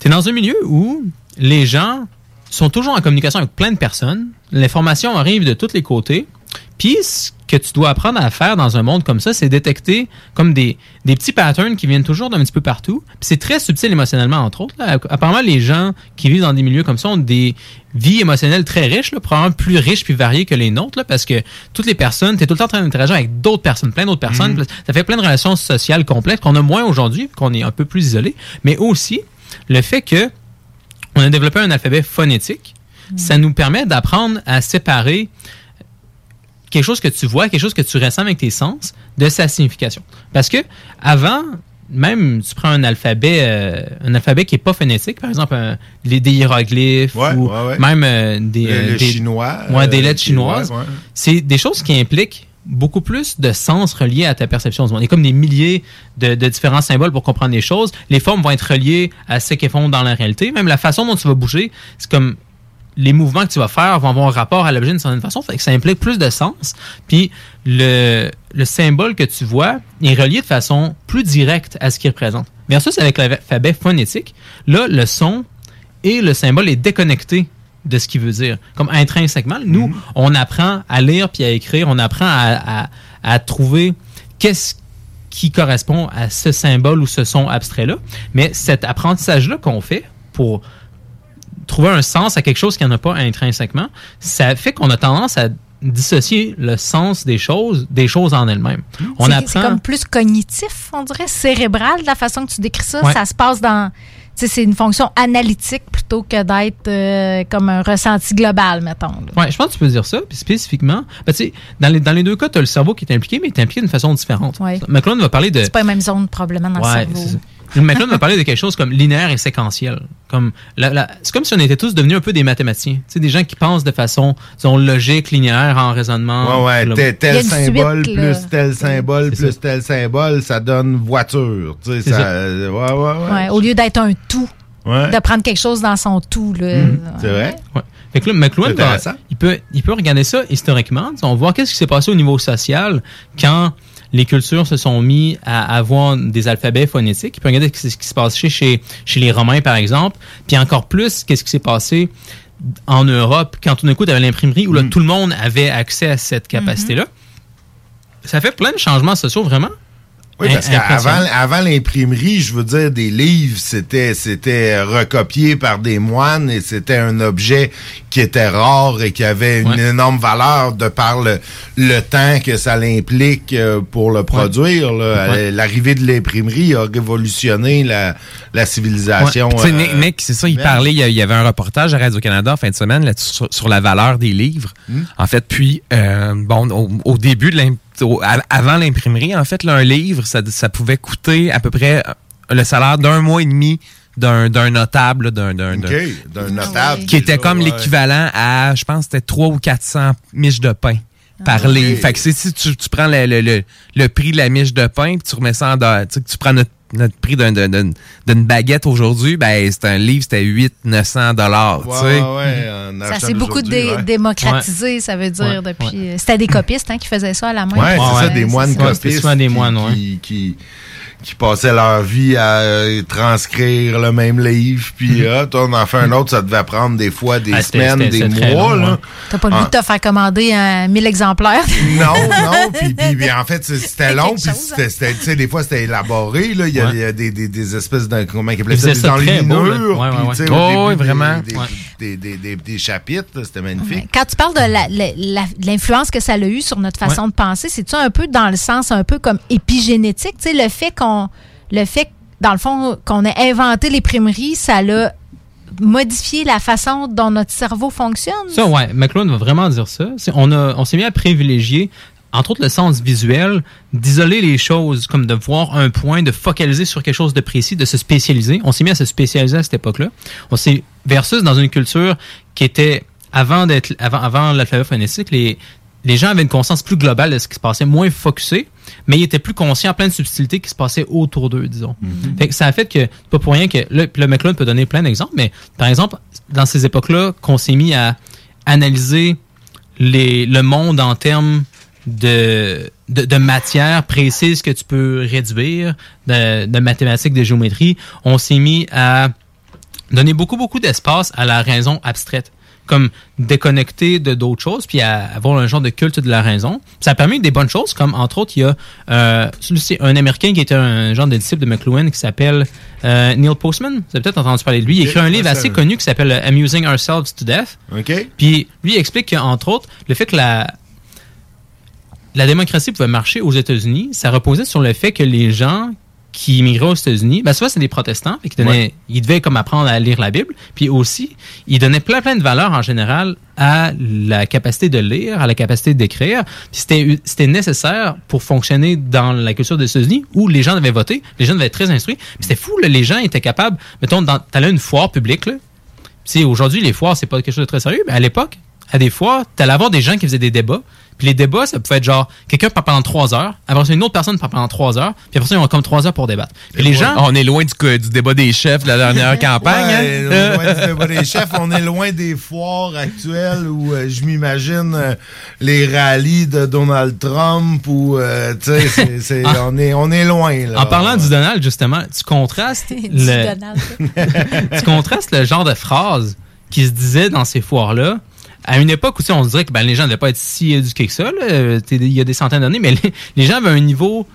tu es dans un milieu où les gens sont toujours en communication avec plein de personnes. L'information arrive de tous les côtés. Puis, ce que tu dois apprendre à faire dans un monde comme ça, c'est détecter comme des, des petits patterns qui viennent toujours d'un petit peu partout. Puis c'est très subtil émotionnellement, entre autres. là. Apparemment, les gens qui vivent dans des milieux comme ça ont des vies émotionnelles très riches, là, probablement plus riches puis variées que les nôtres, là, parce que toutes les personnes, tu es tout le temps en train d'interagir avec d'autres personnes, plein d'autres personnes. Mhm. Ça fait plein de relations sociales complexes qu'on a moins aujourd'hui, qu'on est un peu plus isolé. Mais aussi, le fait que on a développé un alphabet phonétique, ça nous permet d'apprendre à séparer quelque chose que tu vois, quelque chose que tu ressens avec tes sens, de sa signification. Parce que avant, même tu prends un alphabet, euh, un alphabet qui est pas phonétique, par exemple un- les, des hiéroglyphes Ouais, ou ouais, ouais. même euh, des, Le- euh, le des- chinois, ouais, des euh, lettres chinoises. C'est des choses qui impliquent beaucoup plus de sens reliés à ta perception du monde. Il y a comme des milliers de, de différents symboles pour comprendre les choses. Les formes vont être reliées à ce qu'elles font dans la réalité. Même la façon dont tu vas bouger, c'est comme les mouvements que tu vas faire vont avoir un rapport à l'objet d'une certaine façon. Fait que ça implique plus de sens. Puis le, le symbole que tu vois est relié de façon plus directe à ce qu'il représente. Versus avec l'alphabet phonétique, là, le son et le symbole est déconnecté de ce qu'il veut dire. Comme intrinsèquement, nous, on apprend à lire puis à écrire, on apprend à, à- à trouver qu'est-ce qui correspond à ce symbole ou ce son abstrait-là. Mais cet apprentissage-là qu'on fait pour trouver un sens à quelque chose qui n'en a pas intrinsèquement, ça fait qu'on a tendance à dissocier le sens des choses des choses en elles-mêmes. On C'est- apprend C'est comme plus cognitif, on dirait, cérébral, de la façon que tu décris ça. Ouais. Ça se passe dans. C'est une fonction analytique plutôt que d'être euh, comme un ressenti global, mettons. Ouais, je pense que tu peux dire ça. Puis spécifiquement, ben, dans, les, dans les deux cas, tu as le cerveau qui est impliqué, mais il est impliqué d'une façon différente. Ouais. McLuhan va parler de. C'est pas la même zone, probablement, dans Ouais, le c'est ça. McLuhan va parler de quelque chose comme linéaire et séquentiel. Comme la- la- c'est comme si on était tous devenus un peu des mathématiciens. Tu sais, des gens qui pensent de façon disons, logique, linéaire, en raisonnement. Ouais, ouais, Là- tel, tel symbole suite, là. plus tel symbole plus ça. tel symbole, ça donne voiture. Tu sais, C'est ça, ça. euh, ouais, ouais, ouais. Ouais, au lieu d'être un tout, Ouais. de prendre quelque chose dans son tout. Là. Mhm. C'est vrai? Ouais. Fait que là, McLuhan, il, peut, il peut regarder ça historiquement. On va voir qu'est-ce qui s'est passé au niveau social quand les cultures se sont mis à avoir des alphabets phonétiques. Il peut regarder ce qui se passe chez, chez, chez les Romains, par exemple. Puis encore plus, qu'est-ce qui s'est passé en Europe quand tout d'un coup, tu avais l'imprimerie où là, tout le monde avait accès à cette capacité-là. Ça fait plein de changements sociaux, vraiment. Oui, parce qu'avant avant l'imprimerie, je veux dire, des livres, c'était c'était recopié par des moines et c'était un objet qui était rare et qui avait une Ouais. énorme valeur de par le, le temps que ça l'implique euh, pour le produire. là. Ouais. L'arrivée de l'imprimerie a révolutionné la, la civilisation. Euh, Nick, c'est ça, il parlait, il y avait un reportage à Radio-Canada en fin de semaine là-dessus, sur, sur la valeur des livres. Hmm. En fait, puis, euh, bon, au, au début de l'im- au- à- avant l'imprimerie, en fait, là, un livre, ça, ça pouvait coûter à peu près le salaire d'un mois et demi d'un notable, d'un notable. qui était comme ouais. l'équivalent à, je pense, c'était 3 ou 400 miches de pain par livre. Fait que si tu, tu prends le, le, le, le prix de la miche de pain, puis tu remets ça en dollars, tu sais, que tu prends notre, notre prix d'un- d'un- d'un- d'une baguette aujourd'hui, ben, c'est un livre, c'était 800-900 dollars. Ouais, Ça s'est beaucoup d'aujourd'hui, dé- ouais. démocratisé, ça veut dire, Ouais, depuis... euh, C'était des copistes hein, qui faisaient ça à la main. Ouais, c'est ça, des moines copistes souvent des qui- moines, ouais. qui, qui, qui passaient leur vie à euh, transcrire le même livre, puis ah, toi, on en fait un autre, ça devait prendre des fois des Ah, c'était- semaines, c'était- des c'était mois. long, là. ouais. T'as pas le Ah. goût de te faire commander un 1000 exemplaires? Non, non, puis, puis- puis en fait, c'était long, puis chose, c'était, c'était- tu sais, des fois, c'était élaboré, là, il y a, Ouais. il y a des, des, des espèces de, comment ils appelaient ça, des enluminures, Ouais, ouais, Oh, oui, des- vraiment. Des, chapitres, là, c'était magnifique. Quand tu parles de la- la- la- de l'influence que ça a eu sur notre façon Ouais. de penser, c'est-tu un peu dans le sens un peu comme épigénétique? Tu sais, le fait qu'on. Le fait, dans le fond, qu'on ait inventé les primeries, ça l'a modifié la façon dont notre cerveau fonctionne? Ça, ouais, McLuhan va vraiment dire ça. On, a- on s'est mis à privilégier, entre autres, le sens visuel, d'isoler les choses, comme de voir un point, de focaliser sur quelque chose de précis, de se spécialiser. On s'est mis à se spécialiser à cette époque-là. On s'est versus dans une culture qui était avant d'être avant, avant l'alphabet phonétique, les les gens avaient une conscience plus globale de ce qui se passait, moins focusé, mais ils étaient plus conscients, plein de subtilités qui se passaient autour d'eux, disons. Fait que ça a fait que, pas pour rien que, là, le McLuhan peut donner plein d'exemples, mais par exemple, dans ces époques-là, qu'on s'est mis à analyser les, le monde en termes de, de, de matière précise que tu peux réduire, de, de mathématiques, de géométrie, on s'est mis à donner beaucoup, beaucoup d'espace à la raison abstraite comme déconnecter de d'autres choses, puis à avoir un genre de culte de la raison. Ça a permis des bonnes choses, comme entre autres, il y a euh, celui-ci, un Américain qui était un genre de disciple de McLuhan qui s'appelle euh, Neil Postman. Vous avez peut-être entendu parler de lui. Il écrit un livre ça- assez connu qui s'appelle Amusing Ourselves to Death. Puis lui il explique qu'entre autres, le fait que la, la démocratie pouvait marcher aux États-Unis, ça reposait sur le fait que les gens qui immigraient aux États-Unis, ben souvent c'est des protestants, et qui donnaient, Ouais. ils devaient comme apprendre à lire la Bible, puis aussi ils donnaient plein plein de valeurs en général à la capacité de lire, à la capacité d'écrire. C'était c'était nécessaire pour fonctionner dans la culture des États-Unis où les gens devaient voter, les gens devaient être très instruits. Puis c'était fou, là, les gens étaient capables, mettons, t'allais une foire publique aujourd'hui, les foires, c'est pas quelque chose de très sérieux, mais à l'époque, à des foires, t'allais avoir des gens qui faisaient des débats. Puis les débats, ça pouvait être genre, quelqu'un parle pendant trois heures, après ça, une autre personne parle pendant trois heures, puis après ça, ils ont comme trois heures pour débattre. Puis les gens. On est loin du, du débat des chefs de la dernière campagne. Ouais, hein? on est loin du débat des chefs. On est loin des foires actuelles où euh, je m'imagine euh, les rallyes de Donald Trump ou euh, tu sais, c'est- c'est- Ah. on est on est loin là. En parlant du Donald, justement, tu contrastes le, tu contrastes le genre de phrases qui se disaient dans ces foires-là. À une époque sais, on se dirait que ben, les gens ne devaient pas être si éduqués que ça, là. Euh, il y a des centaines d'années, mais les, les gens avaient un niveau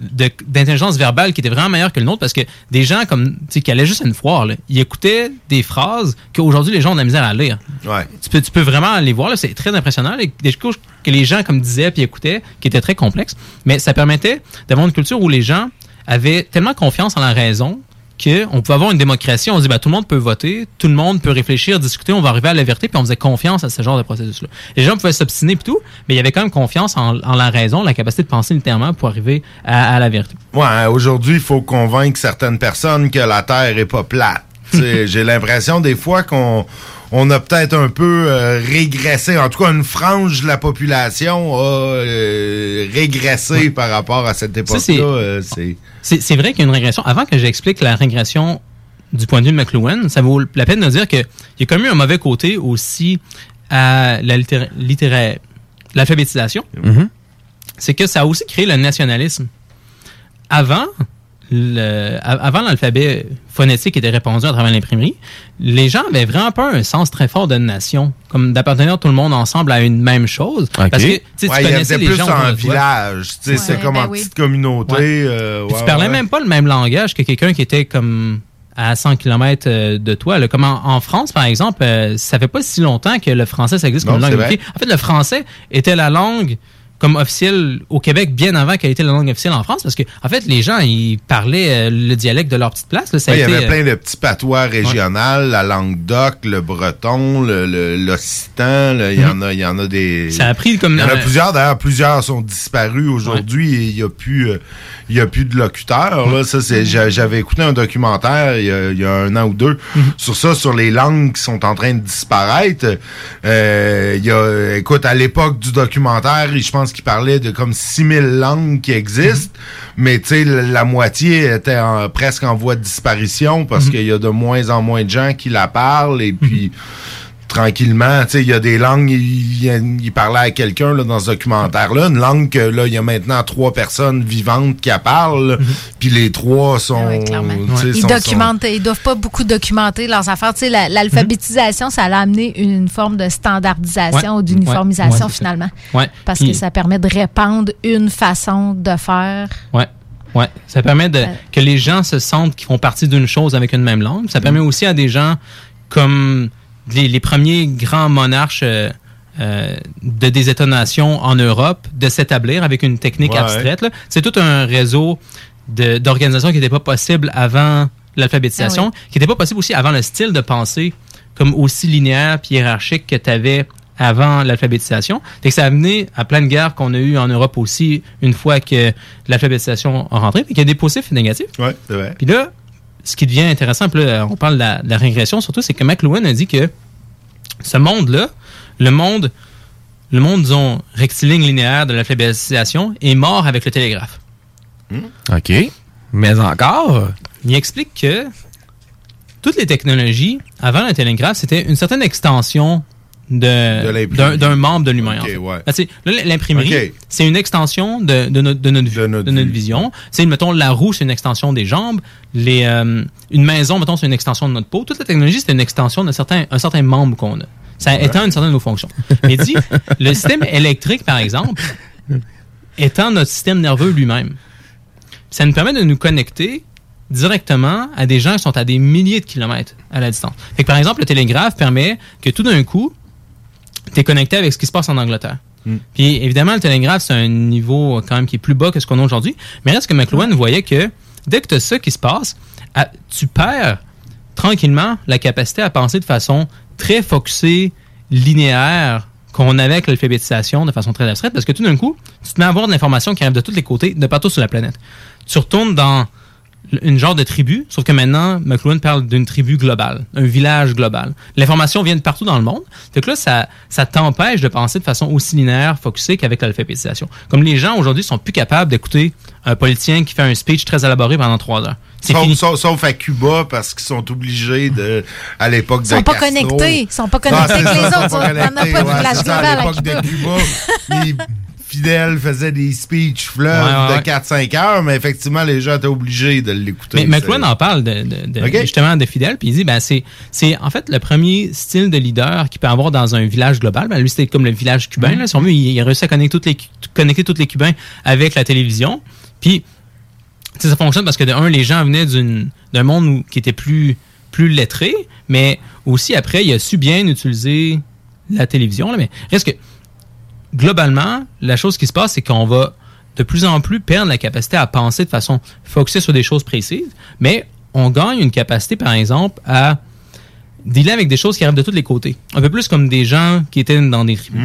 d'intelligence verbale qui était vraiment meilleur que le nôtre parce que des gens comme qui allaient juste à une foire là, ils écoutaient des phrases qu'aujourd'hui les gens ont de la misère à lire. Ouais. Tu peux, tu peux vraiment les voir c'est très impressionnant. les- Des choses que les gens comme disaient puis écoutaient qui étaient très complexes, mais ça permettait d'avoir une culture où les gens avaient tellement confiance en la raison qu'on pouvait avoir une démocratie. On dit, ben, tout le monde peut voter, tout le monde peut réfléchir, discuter, on va arriver à la vérité, puis on faisait confiance à ce genre de processus-là. Les gens pouvaient s'obstiner et tout, mais il y avait quand même confiance en, en la raison, la capacité de penser littéralement pour arriver à, à la vérité. Ouais, aujourd'hui, il faut convaincre certaines personnes que la Terre est pas plate. J'ai l'impression des fois qu'on on a peut-être un peu euh, régressé. En tout cas, une frange de la population a euh, régressé par rapport à cette époque-là. euh, c'est vrai qu'il y a une régression. Avant que j'explique la régression du point de vue de McLuhan, ça vaut la peine de dire qu'il y a quand même eu un mauvais côté aussi à la littéra- littéra- l'alphabétisation. C'est que ça a aussi créé le nationalisme. Avant, le- avant l'alphabet phonétique était répandu à travers l'imprimerie, les gens avaient vraiment pas un sens très fort de nation, comme d'appartenir tout le monde ensemble à une même chose. Parce que tu connaissais les plus gens en village. tu sais, c'est Ouais, comme ben en oui. petite communauté. Ouais. euh, tu parlais même pas le même langage que quelqu'un qui était comme à 100 km de toi. là. Comme en, en France, par exemple, euh, ça fait pas si longtemps que le français, ça existe comme Non, langue vrai. unifiée. En fait, le français était la langue comme officielle au Québec bien avant qu'elle était la langue officielle en France parce que en fait les gens ils parlaient euh, le dialecte de leur petite place là, ça a Ouais, il y été, avait euh, plein de petits patois régionaux, la langue doc, le breton, le, le- l'occitan, là, il y en a, il y en a des. Mhm. Ça a pris comme Il y en a plusieurs, d'ailleurs, plusieurs sont disparus aujourd'hui et il y a plus, euh, il y a plus de locuteurs, là. Ça, c'est, j'a- j'avais écouté un documentaire il y a, il y a un an ou deux Mhm. sur ça, sur les langues qui sont en train de disparaître. Euh, il y a, écoute, à l'époque du documentaire, je pense pense qu'il parlait de comme 6000 langues qui existent, mais tu sais, la, la moitié était en- presque en voie de disparition parce Mhm. qu'il y a de moins en moins de gens qui la parlent et puis tranquillement, tu sais, il y a des langues, il, parlait à quelqu'un là, dans ce documentaire-là, une langue que là, il y a maintenant trois personnes vivantes qui la parlent, Mhm. puis les trois sont... tu sais, Ils sont- documentent, ils doivent pas beaucoup documenter leurs affaires. Tu sais, la- l'alphabétisation, ça a amené une forme de standardisation Ouais. ou d'uniformisation Ouais, finalement. Ouais. Parce Puis- que ça permet de répandre une façon de faire. Ouais. Ouais. Ça permet de, que les gens se sentent qu'ils font partie d'une chose avec une même langue. Ça permet aussi à des gens comme les, les premiers grands monarches euh, euh, de des États-nations en Europe de s'établir avec une technique Ouais. abstraite. C'est tout un réseau d'organisations qui n'était pas possible avant l'alphabétisation, Ah qui n'était pas possible aussi avant le style de pensée comme aussi linéaire puis hiérarchique que tu avais avant l'alphabétisation. Fait que ça a amené à plein de guerres qu'on a eues en Europe aussi une fois que l'alphabétisation a rentré. Puis qu'il y a des positifs et négatifs. Ouais, c'est vrai. Puis là, ce qui devient intéressant, puis là, on parle de la, de la régression surtout, c'est que McLuhan a dit que ce monde-là, le monde, le monde, disons, rectiligne linéaire de l'alphabétisation est mort avec le télégraphe. OK. Mais encore? Il explique que toutes les technologies, avant le télégraphe, c'était une certaine extension De d'un membre de l'humain. en Ok, fait. ouais. Ben, L'imprimerie, c'est une extension de, de notre, de notre, de notre vision. C'est, mettons, la roue, c'est une extension des jambes. Les, euh, une maison, mettons, c'est une extension de notre peau. Toute la technologie, c'est une extension d'un certain, un certain membre qu'on a. Ça étend une certaine de nos fonctions. Mais dit, le système électrique, par exemple, étant notre système nerveux lui-même. Ça nous permet de nous connecter directement à des gens qui sont à des milliers de kilomètres à la distance. Fait que, par exemple, le télégraphe permet que tout d'un coup, tu es connecté avec ce qui se passe en Angleterre. Puis évidemment, le télégraphe, c'est un niveau quand même qui est plus bas que ce qu'on a aujourd'hui. Mais reste que McLuhan voyait que dès que tu as ça qui se passe, à- tu perds tranquillement la capacité à penser de façon très focusée, linéaire, qu'on avait avec l'alphabétisation de façon très abstraite, parce que tout d'un coup, tu te mets à voir de l'information qui arrive de tous les côtés, de partout sur la planète. Tu retournes dans une genre de tribu, sauf que maintenant, McLuhan parle d'une tribu globale, un village global. L'information vient de partout dans le monde. Donc là, ça, ça t'empêche de penser de façon aussi linéaire, focusée qu'avec l'alphabétisation. Comme les gens aujourd'hui sont plus capables d'écouter un politicien qui fait un speech très élaboré pendant trois heures. Sauf, fini. sauf- sauf à Cuba parce qu'ils sont obligés de à l'époque de Ils sont pas connectés. Ils sont pas connectés Ah, c'est avec les autres. sont On n'a pas connectés, de village global À à l'époque de Cuba. Cuba, les fidèles faisaient des speeches fleuves Ouais, ouais, ouais. de 4-5 heures, mais effectivement, les gens étaient obligés de l'écouter. Mais McLuhan en parle de, de- de- Ok. justement de fidèle, puis il dit ben c'est c'est en fait le premier style de leader qu'il peut avoir dans un village global. Ben lui c'était comme le village cubain Mhm. là, si on veut, il, il a réussi à connecter tous les connecter tous les Cubains avec la télévision. Puis ça fonctionne parce que de un les gens venaient d'une d'un monde où- qui était plus plus lettré, mais aussi après il a su bien utiliser la télévision là, mais reste que globalement, la chose qui se passe, c'est qu'on va de plus en plus perdre la capacité à penser de façon focusée sur des choses précises, mais on gagne une capacité, par exemple, à dealer avec des choses qui arrivent de tous les côtés. Un peu plus comme des gens qui étaient dans des tribus.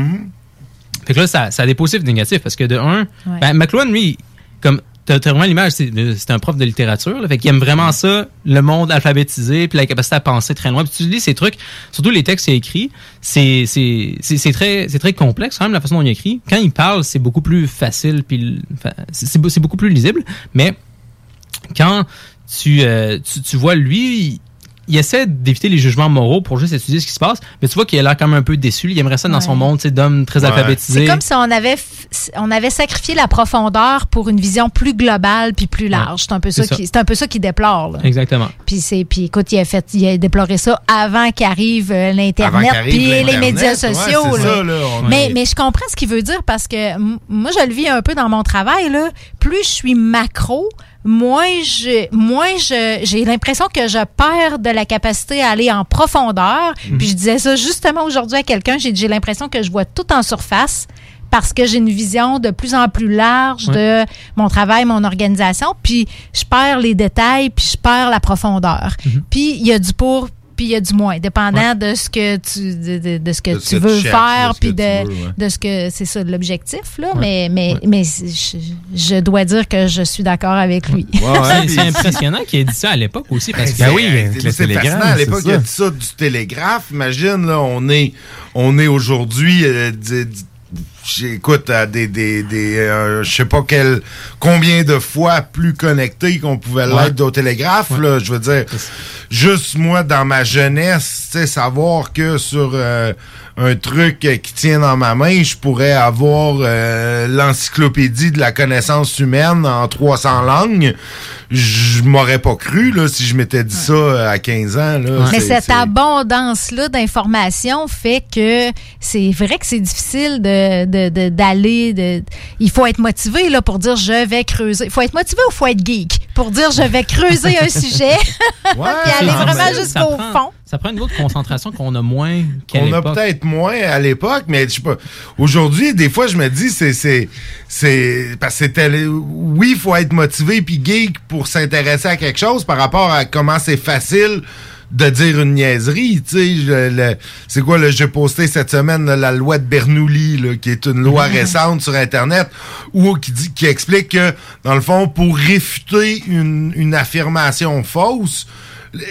Fait que là, ça, ça a des positifs et des négatifs, parce que de un, Ouais. ben, McLuhan, lui, comme T'as vraiment l'image, c'est un prof de littérature, là, fait qu'il aime vraiment ça, le monde alphabétisé, puis la capacité à penser très loin. Puis tu lis ces trucs, surtout les textes qu'il a écrits, c'est c'est- très, c'est très complexe quand même la façon dont il écrit. Quand il parle, c'est beaucoup plus facile, puis c'est beaucoup plus lisible, mais quand tu, euh, tu, tu vois lui, il, essaie d'éviter les jugements moraux pour juste étudier ce qui se passe, mais tu vois qu'il a l'air quand même un peu déçu. Il aimerait ça dans son monde tu sais, d'homme très Ouais. alphabétisé. C'est comme si on avait, on avait sacrifié la profondeur pour une vision plus globale puis plus large. C'est un peu ça, C'est ça. qui, c'est un peu ça qui déplore. là. Exactement. Puis c'est, puis écoute, il a fait, il a déploré ça avant qu'arrive euh, l'internet puis les médias sociaux. c'est là. ça, là, on mais, est- mais je comprends ce qu'il veut dire parce que moi je le vis un peu dans mon travail là. Plus je suis macro, moins je, moins je, j'ai l'impression que je perds de la capacité à aller en profondeur. Mhm. Puis je disais ça justement aujourd'hui à quelqu'un. J'ai, j'ai l'impression que je vois tout en surface parce que j'ai une vision de plus en plus large de mon travail, mon organisation, puis je perds les détails, puis je perds la profondeur. Mhm. Puis il y a du pour, puis il y a du moins, dépendant de ce que tu de, de- de ce que De tu que veux tu faire, puis de, tu veux, ouais. de ce que c'est ça l'objectif là. Mais mais mais je, je dois dire que je suis d'accord avec lui. C'est- c'est impressionnant qu'il ait dit ça à l'époque aussi parce que Ben oui, c'est fascinant. À l'époque, il a dit ça du télégraphe. Imagine, là, on est, on est aujourd'hui euh, j'écoute à des, des, des euh, je sais pas quel, combien de fois plus connecté qu'on pouvait Ouais. l'être au télégraphe, là. Je veux dire, juste moi, dans ma jeunesse, tu sais, savoir que sur euh, un truc euh, qui tient dans ma main, je pourrais avoir euh, l'encyclopédie de la connaissance humaine en 300 langues. Je m'aurais pas cru, là, si je m'étais dit ça euh, à 15 ans, là. Mais cette c'est- abondance-là d'informations fait que c'est vrai que c'est difficile de- d'aller. De, il faut être motivé là, pour dire je vais creuser. Il faut être motivé ou il faut être geek? Pour dire je vais creuser un sujet puis aller vraiment jusqu'au fond. Ça prend un niveau de concentration qu'on a moins qu'à On a peut-être moins à l'époque, mais je sais pas. Aujourd'hui, des fois, je me dis, c'est, c'est, c'est, parce que c'était, oui, il faut être motivé puis geek pour s'intéresser à quelque chose par rapport à comment c'est facile de dire une niaiserie, c'est quoi le j'ai posté cette semaine là, la loi de Bernoulli là, qui est une loi récente sur internet où qui dit qui explique que dans le fond pour réfuter une, une affirmation fausse,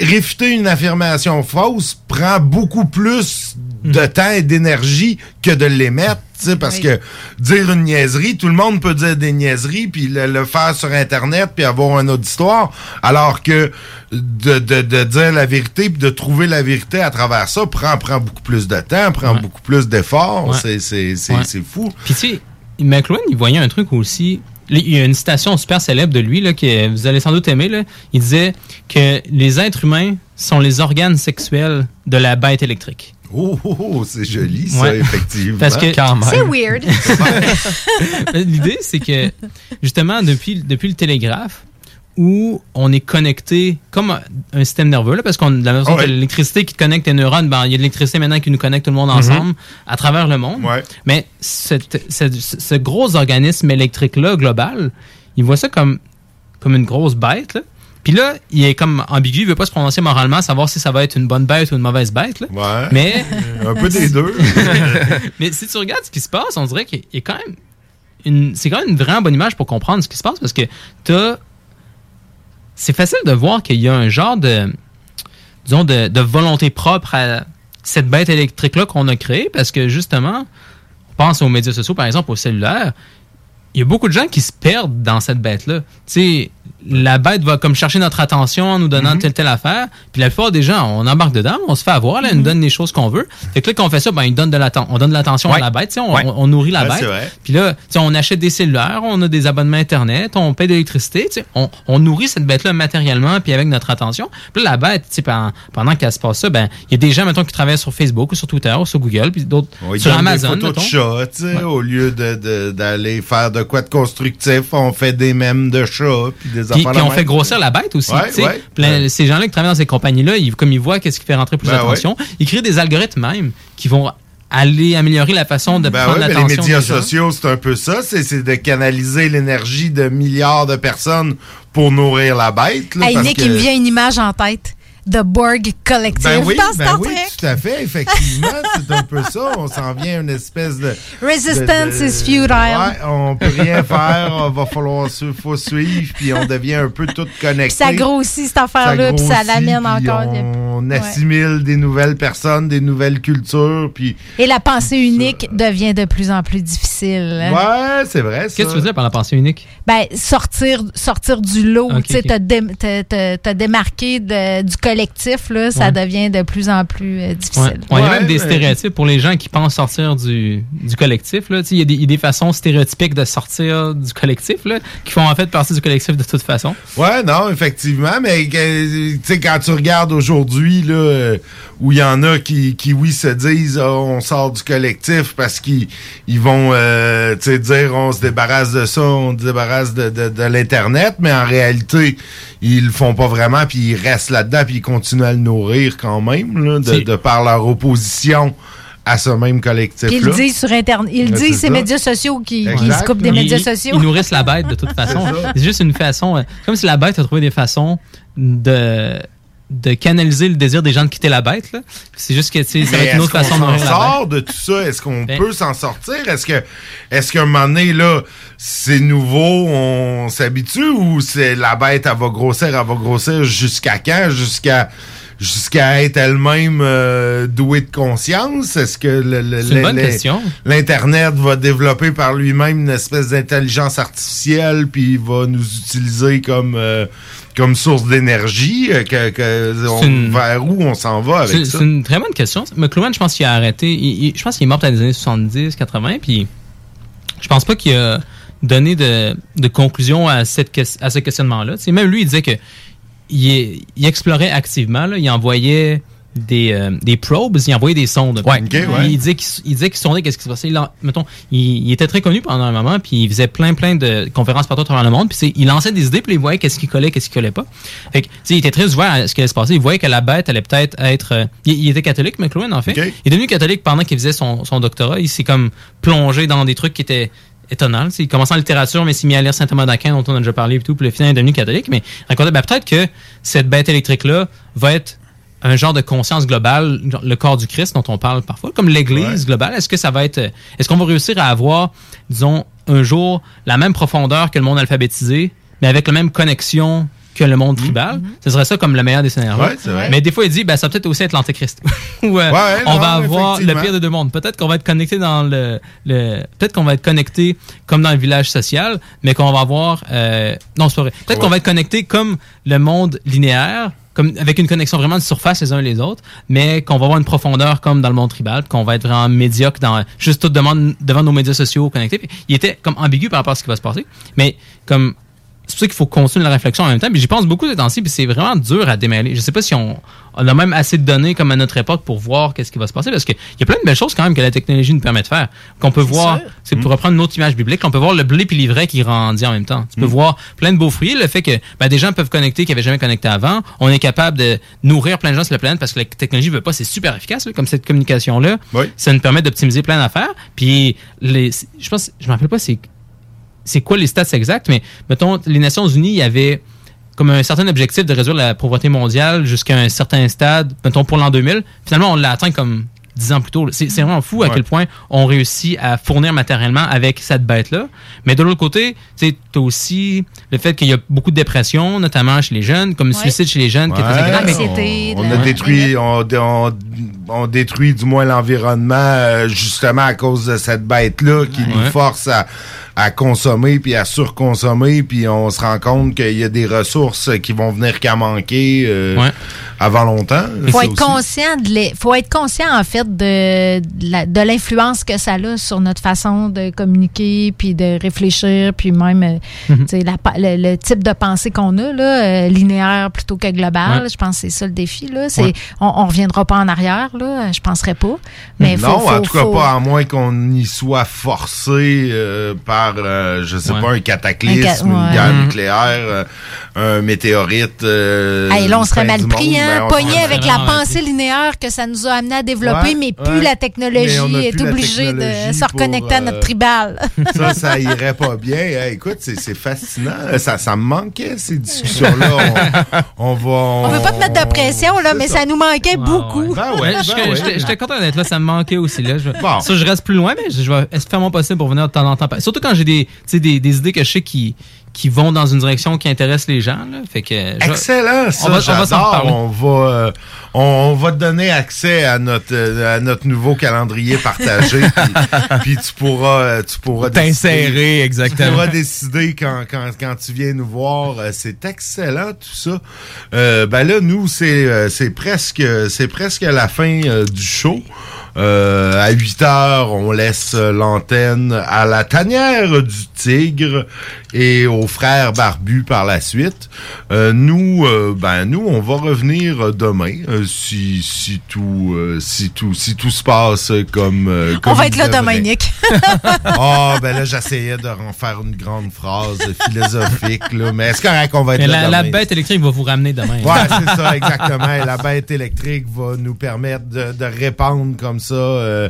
réfuter une affirmation fausse prend beaucoup plus de temps et d'énergie que de l'émettre, tu sais, parce que dire une niaiserie, tout le monde peut dire des niaiseries, puis le, le faire sur Internet, puis avoir un auditoire, alors que de, de, de dire la vérité, puis de trouver la vérité à travers ça, prend, prend beaucoup plus de temps, prend beaucoup plus d'efforts, Ouais. c'est c'est- c'est- Ouais. c'est fou. Puis tu sais, McLuhan, il voyait un truc aussi. Il y a une citation super célèbre de lui là, que vous allez sans doute aimer. Là. Il disait que les êtres humains sont les organes sexuels de la bête électrique. Oh, oh, oh, c'est joli, ça, Ouais. effectivement. Parce que C'est weird. L'idée, c'est que justement, depuis, depuis le télégraphe, où on est connecté comme un, système nerveux, là, parce qu'on de la même façon Ouais. l'électricité qui te connecte tes neurones, ben, il y a de l'électricité maintenant qui nous connecte tout le monde Mhm. ensemble à travers le monde. Mais cette- cette- ce gros organisme électrique-là, global, il voit ça comme, comme une grosse bête. Là. Puis là, il est comme ambigu, il veut pas se prononcer moralement, savoir si ça va être une bonne bête ou une mauvaise bête. Là. Ouais. Mais Un peu des deux. Mais si tu regardes ce qui se passe, on dirait qu'il a quand même une. C'est quand même une vraiment bonne image pour comprendre ce qui se passe parce que t'as. C'est facile de voir qu'il y a un genre de. Disons, de, de volonté propre à cette bête électrique-là qu'on a créée parce que justement, on pense aux médias sociaux, par exemple, au cellulaire. Il y a beaucoup de gens qui se perdent dans cette bête-là. Tu sais, la bête va comme chercher notre attention en nous donnant telle telle affaire. Puis la plupart des gens, on embarque dedans, on se fait avoir, là, elle nous donne les choses qu'on veut. Fait que là, quand on fait ça, ben, de on donne de l'attention à la bête, on, Ouais. on- on nourrit la Ouais, bête. Puis là, on achète des cellulaires, on a des abonnements Internet, on paye de l'électricité, on, on nourrit cette bête-là matériellement puis avec notre attention. Puis là, la bête, pendant, pendant qu'elle se passe ça, ben, il y a des gens, mettons, qui travaillent sur Facebook ou sur Twitter ou sur Google, puis d'autres sur Amazon, des photos de chats, au lieu de- de- d'aller faire de quoi de constructif, on fait des mèmes de chats, puis des Puis, affaires puis de on même. fait grossir la bête aussi. Ouais, tu sais. ouais. Plein- Ces gens-là qui travaillent dans ces compagnies-là, ils- comme ils voient qu'est-ce qui fait rentrer plus Ben d'attention, ils créent des algorithmes même qui vont aller améliorer la façon de Ben prendre l'attention les médias des sociaux, c'est un peu ça. C'est c'est de canaliser l'énergie de milliards de personnes pour nourrir la bête. Là, Hey, parce Nick, que- il me vient une image en tête. The Borg Collective Ben oui, dans ben oui, tout à fait, effectivement. c'est un peu ça. On s'en vient à une espèce de... Resistance de- de- is futile. Ouais, on peut rien faire. Il va falloir su- faut suivre, puis on devient un peu tout connecté. Puis ça grossit cette affaire-là, puis ça grossit, l'amène encore. On Ouais. assimile des nouvelles personnes, des nouvelles cultures, puis... Et la pensée unique devient de plus en plus difficile. Ouais, c'est vrai. Qu'est-ce que tu veux dire par la pensée unique? Ben, sortir, sortir du lot, tu sais, ok. te, dé- te- te- te démarquer de- du collectif, là, ça Ouais. devient de plus en plus euh, Ouais. difficile. Ouais, il y a même des stéréotypes pour les gens qui pensent sortir du, du collectif. là. Il y, a des- il y a des façons stéréotypiques de sortir du collectif là, qui font en fait partie du collectif de toute façon. Ouais, non, effectivement, mais euh, tu sais, quand tu regardes aujourd'hui, là, euh, où il y en a qui, qui oui, se disent, Ah, on sort du collectif parce qu'ils ils vont, euh, tu sais, dire, on se débarrasse de ça, on se débarrasse de, de, de l'Internet, mais en réalité, ils le font pas vraiment, puis ils restent là-dedans, puis ils continuent à le nourrir quand même, là, de, par leur opposition à ce même collectif-là. Ils le disent sur Internet. Ils disent, c'est ces médias sociaux qui, qui se coupent des médias sociaux. Ils nourrissent la bête de toute façon. C'est juste une façon, euh, comme si la bête a trouvé des façons de de canaliser le désir des gens de quitter la bête. là. C'est juste que ça va être une autre façon de la sort de tout ça? Est-ce qu'on Ben- peut s'en sortir? Est-ce que, est-ce qu'à un moment donné, là, c'est nouveau, on s'habitue ou c'est la bête, elle va grossir, elle va grossir jusqu'à quand? Jusqu'à, jusqu'à être elle-même euh, douée de conscience? Est-ce que le- le- l'Internet va développer par lui-même une espèce d'intelligence artificielle, puis il va nous utiliser comme, euh, comme source d'énergie? euh, Que, que- on- C'est une- Vers où on s'en va avec ça? c'est une très bonne question. McLuhan, je pense qu'il a arrêté. il- il- je pense qu'il est mort dans les années 70, 80, puis je pense pas qu'il a donné de, de conclusion à, cette, à ce questionnement-là. Même lui, il disait que il, explorait activement. là. il envoyait des, euh, des probes, il envoyait des sondes. Ouais. Il disait qu'il sondait qu'est-ce qui se passait. Il, mettons, il, il était très connu pendant un moment, puis il faisait plein, plein de conférences partout à travers le monde. Puis il lançait des idées, puis il voyait qu'est-ce qui collait, qu'est-ce qui collait pas. Fait que, il était très ouvert à ce qui allait se passer. Il voyait que la bête allait peut-être être. euh, il, il était catholique, McLuhan, en fait. Il est devenu catholique pendant qu'il faisait son, son doctorat. Il s'est comme plongé dans des trucs qui étaient sais, Il commençait en littérature, mais s'est mis à lire Saint Thomas d'Aquin, dont on a déjà parlé et tout, puis le final est devenu catholique. Mais racontait, ben, peut-être que cette bête électrique-là va être un genre de conscience globale, le corps du Christ dont on parle parfois, comme l'Église globale. Est-ce que ça va être, euh, est-ce qu'on va réussir à avoir, disons, un jour la même profondeur que le monde alphabétisé, mais avec la même connexion que le monde tribal? Ce serait ça comme le meilleur des scénarios. Mhm. Ouais, c'est vrai. mais des fois, il dit, ben, ça va peut-être aussi être l'antéchrist. Ou, euh, Ouais, on non, va avoir le pire des deux mondes. Peut-être qu'on va être connecté dans le, le peut-être qu'on va être connecté comme dans le village social, mais qu'on va avoir, euh, non, c'est pas vrai. Peut-être qu'on va être connecté comme le monde linéaire, comme avec une connexion vraiment de surface les uns et les autres, mais qu'on va avoir une profondeur comme dans le monde tribal, qu'on va être vraiment médiocre dans juste tout devant, devant nos médias sociaux connectés. Puis il était comme ambigu par rapport à ce qui va se passer, mais comme c'est pour ça qu'il faut continuer la réflexion en même temps. Puis j'y pense beaucoup ces temps-ci, puis c'est vraiment dur à démêler. Je sais pas si on, on a même assez de données comme à notre époque pour voir qu'est-ce qui va se passer, parce qu'il y a plein de belles choses quand même que la technologie nous permet de faire. Qu'on peut voir, c'est pour reprendre une autre image biblique, on peut voir le blé puis l'ivraie qui grandit en même temps. Tu peux voir plein de beaux fruits. Le fait que ben, des gens peuvent connecter qui n'avaient jamais connecté avant. On est capable de nourrir plein de gens sur la planète parce que la technologie veut pas, c'est super efficace, là, comme cette communication-là. Ça nous permet d'optimiser plein d'affaires. Puis les, je pense, je me rappelle pas, c'est c'est quoi les stats exacts, mais mettons, les Nations Unies, il y avait comme un certain objectif de réduire la pauvreté mondiale jusqu'à un certain stade, mettons pour l'an 2000. Finalement, on l'a atteint comme dix ans plus tôt. C'est c'est vraiment fou à Ouais. quel point on réussit à fournir matériellement avec cette bête-là. Mais de l'autre côté, tu as aussi le fait qu'il y a beaucoup de dépression, notamment chez les jeunes, comme le suicide chez les jeunes. qui est très économique. on, on a détruit, on, on- on détruit du moins l'environnement euh, justement à cause de cette bête-là qui nous force à, à consommer puis à surconsommer puis on se rend compte qu'il y a des ressources qui vont venir qu'à manquer euh, Ouais. avant longtemps. faut être aussi. conscient de faut être conscient en fait de, de l'influence que ça a sur notre façon de communiquer puis de réfléchir puis même tu sais, la le, le type de pensée qu'on a là euh, linéaire plutôt que global Ouais. je pense que c'est ça le défi là c'est Ouais. on, on reviendra pas en arrière là je penserais pas mais non, faut, en faut- tout cas faut- pas à moins qu'on y soit forcé euh, par, euh, je sais Ouais. pas, un cataclysme, Un ca- une guerre Mhm. nucléaire, euh, un météorite. euh, Hey, là, on serait mal pris, monde, hein? ben, Pogné avec la vraiment pensée linéaire que ça nous a amené à développer, Ouais, mais plus ouais. la technologie est obligée de se reconnecter à notre tribal. Ça, ça irait pas bien. Hey, écoute, c'est fascinant. Ça, ça me manquait, ces discussions-là. On, on va... On veut pas te mettre de pression, là, mais ça. nous manquait beaucoup. Ben Ouais, ouais, j'étais- ben j'étais content d'être là, ça me manquait aussi. Là. Je, Bon. Ça, je reste plus loin, mais je, vais faire mon possible pour venir de temps en temps. Surtout quand j'ai des, tu sais, des, des idées que je sais qui, qui vont dans une direction qui intéresse les gens. Là. Fait que, je- Excellent, ça, on va, on va. On va, euh, on, va te donner accès à notre, euh, à notre nouveau calendrier partagé. puis, puis tu pourras, euh, tu pourras T'insérer, décider- exactement. Tu pourras décider quand, quand, quand tu viens nous voir. C'est excellent tout ça. Euh, ben là, nous, c'est, c'est presque, c'est presque la fin euh, du show. Euh, à 8 heures, on laisse l'antenne à la tanière du tigre et aux frères barbus par la suite. Euh, nous, euh, ben nous, on va revenir demain euh, si si tout euh, si tout si tout se passe comme. euh, On comme va être là demain, Nick. Ah, ben là, j'essayais de en faire une grande phrase philosophique, là. Mais est-ce correct qu'on va être Mais là la, la demain? bête électrique va vous ramener demain. Ouais, c'est ça, exactement. Et la bête électrique va nous permettre de, de répandre comme ça euh,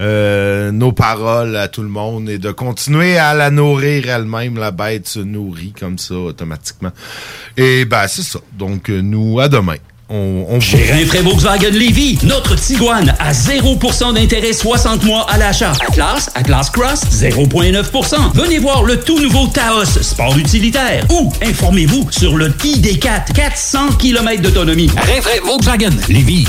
euh, nos paroles à tout le monde et de continuer à la nourrir elle-même. La bête se nourrit comme ça automatiquement. Et ben, c'est ça. Donc, euh, nous, à demain. on, on Chez Rinfraie Volkswagen Lévy, notre Tiguan à 0% d'intérêt 60 mois à l'achat. Atlas, Atlas Cross, 0,9%. Venez voir le tout nouveau Taos, sport utilitaire. Ou informez-vous sur le ID4, 400 km d'autonomie. Rinfraie Volkswagen Lévy.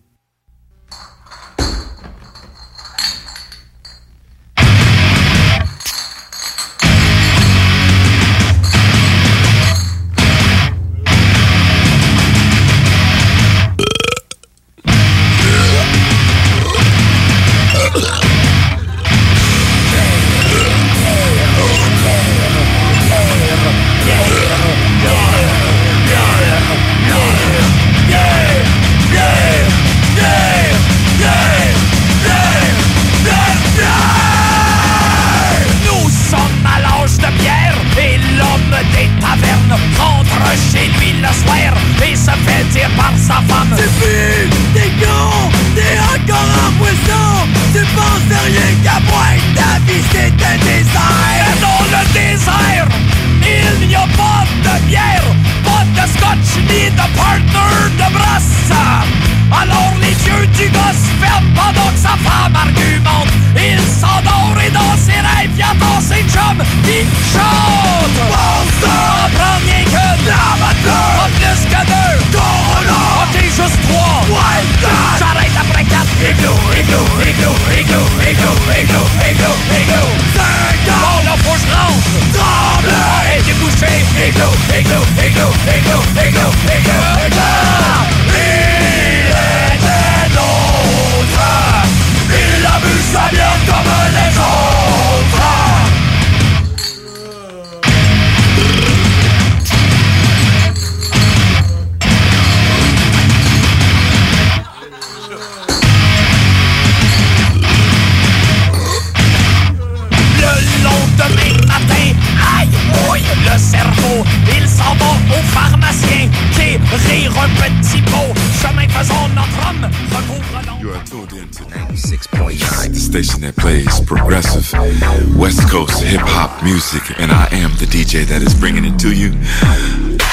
DJ that is bringing it to you.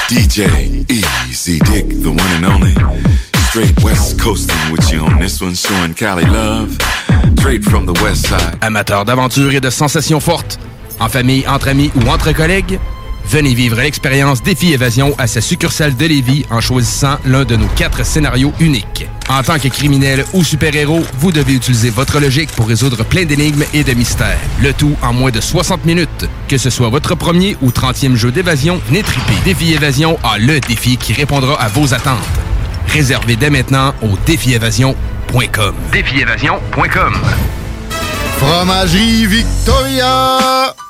DJ Easy Dick, the one and only. Straight West Coasting with you on this one, showing Cali love. Straight from the West Side. Amateurs d'aventure et de sensations fortes, en famille, entre amis ou entre collègues, venez vivre l'expérience Défi Évasion à sa succursale de Lévis en choisissant l'un de nos quatre scénarios uniques. En tant que criminel ou super-héros, vous devez utiliser votre logique pour résoudre plein d'énigmes et de mystères. Le tout en moins de 60 minutes. Que ce soit votre premier ou 30e jeu d'évasion, triper. Défi Évasion a le défi qui répondra à vos attentes. Réservez dès maintenant au défiévasion.com. Défiévasion.com. Fromagerie Victoria!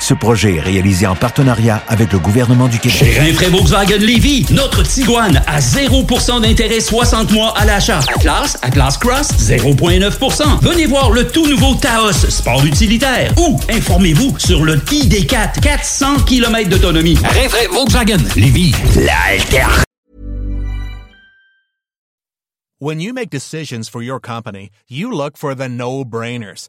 Ce projet est réalisé en partenariat avec le gouvernement du Québec. Chez Rinfraie Volkswagen Lévy, notre Tiguan à 0% d'intérêt 60 mois à l'achat. Atlas, Atlas Cross, 0,9%. Venez voir le tout nouveau Taos, sport utilitaire. Ou informez-vous sur le ID4, 400 km d'autonomie. Rinfraie Volkswagen Lévy, l'alter. When you make decisions for your company, you look for the no-brainers.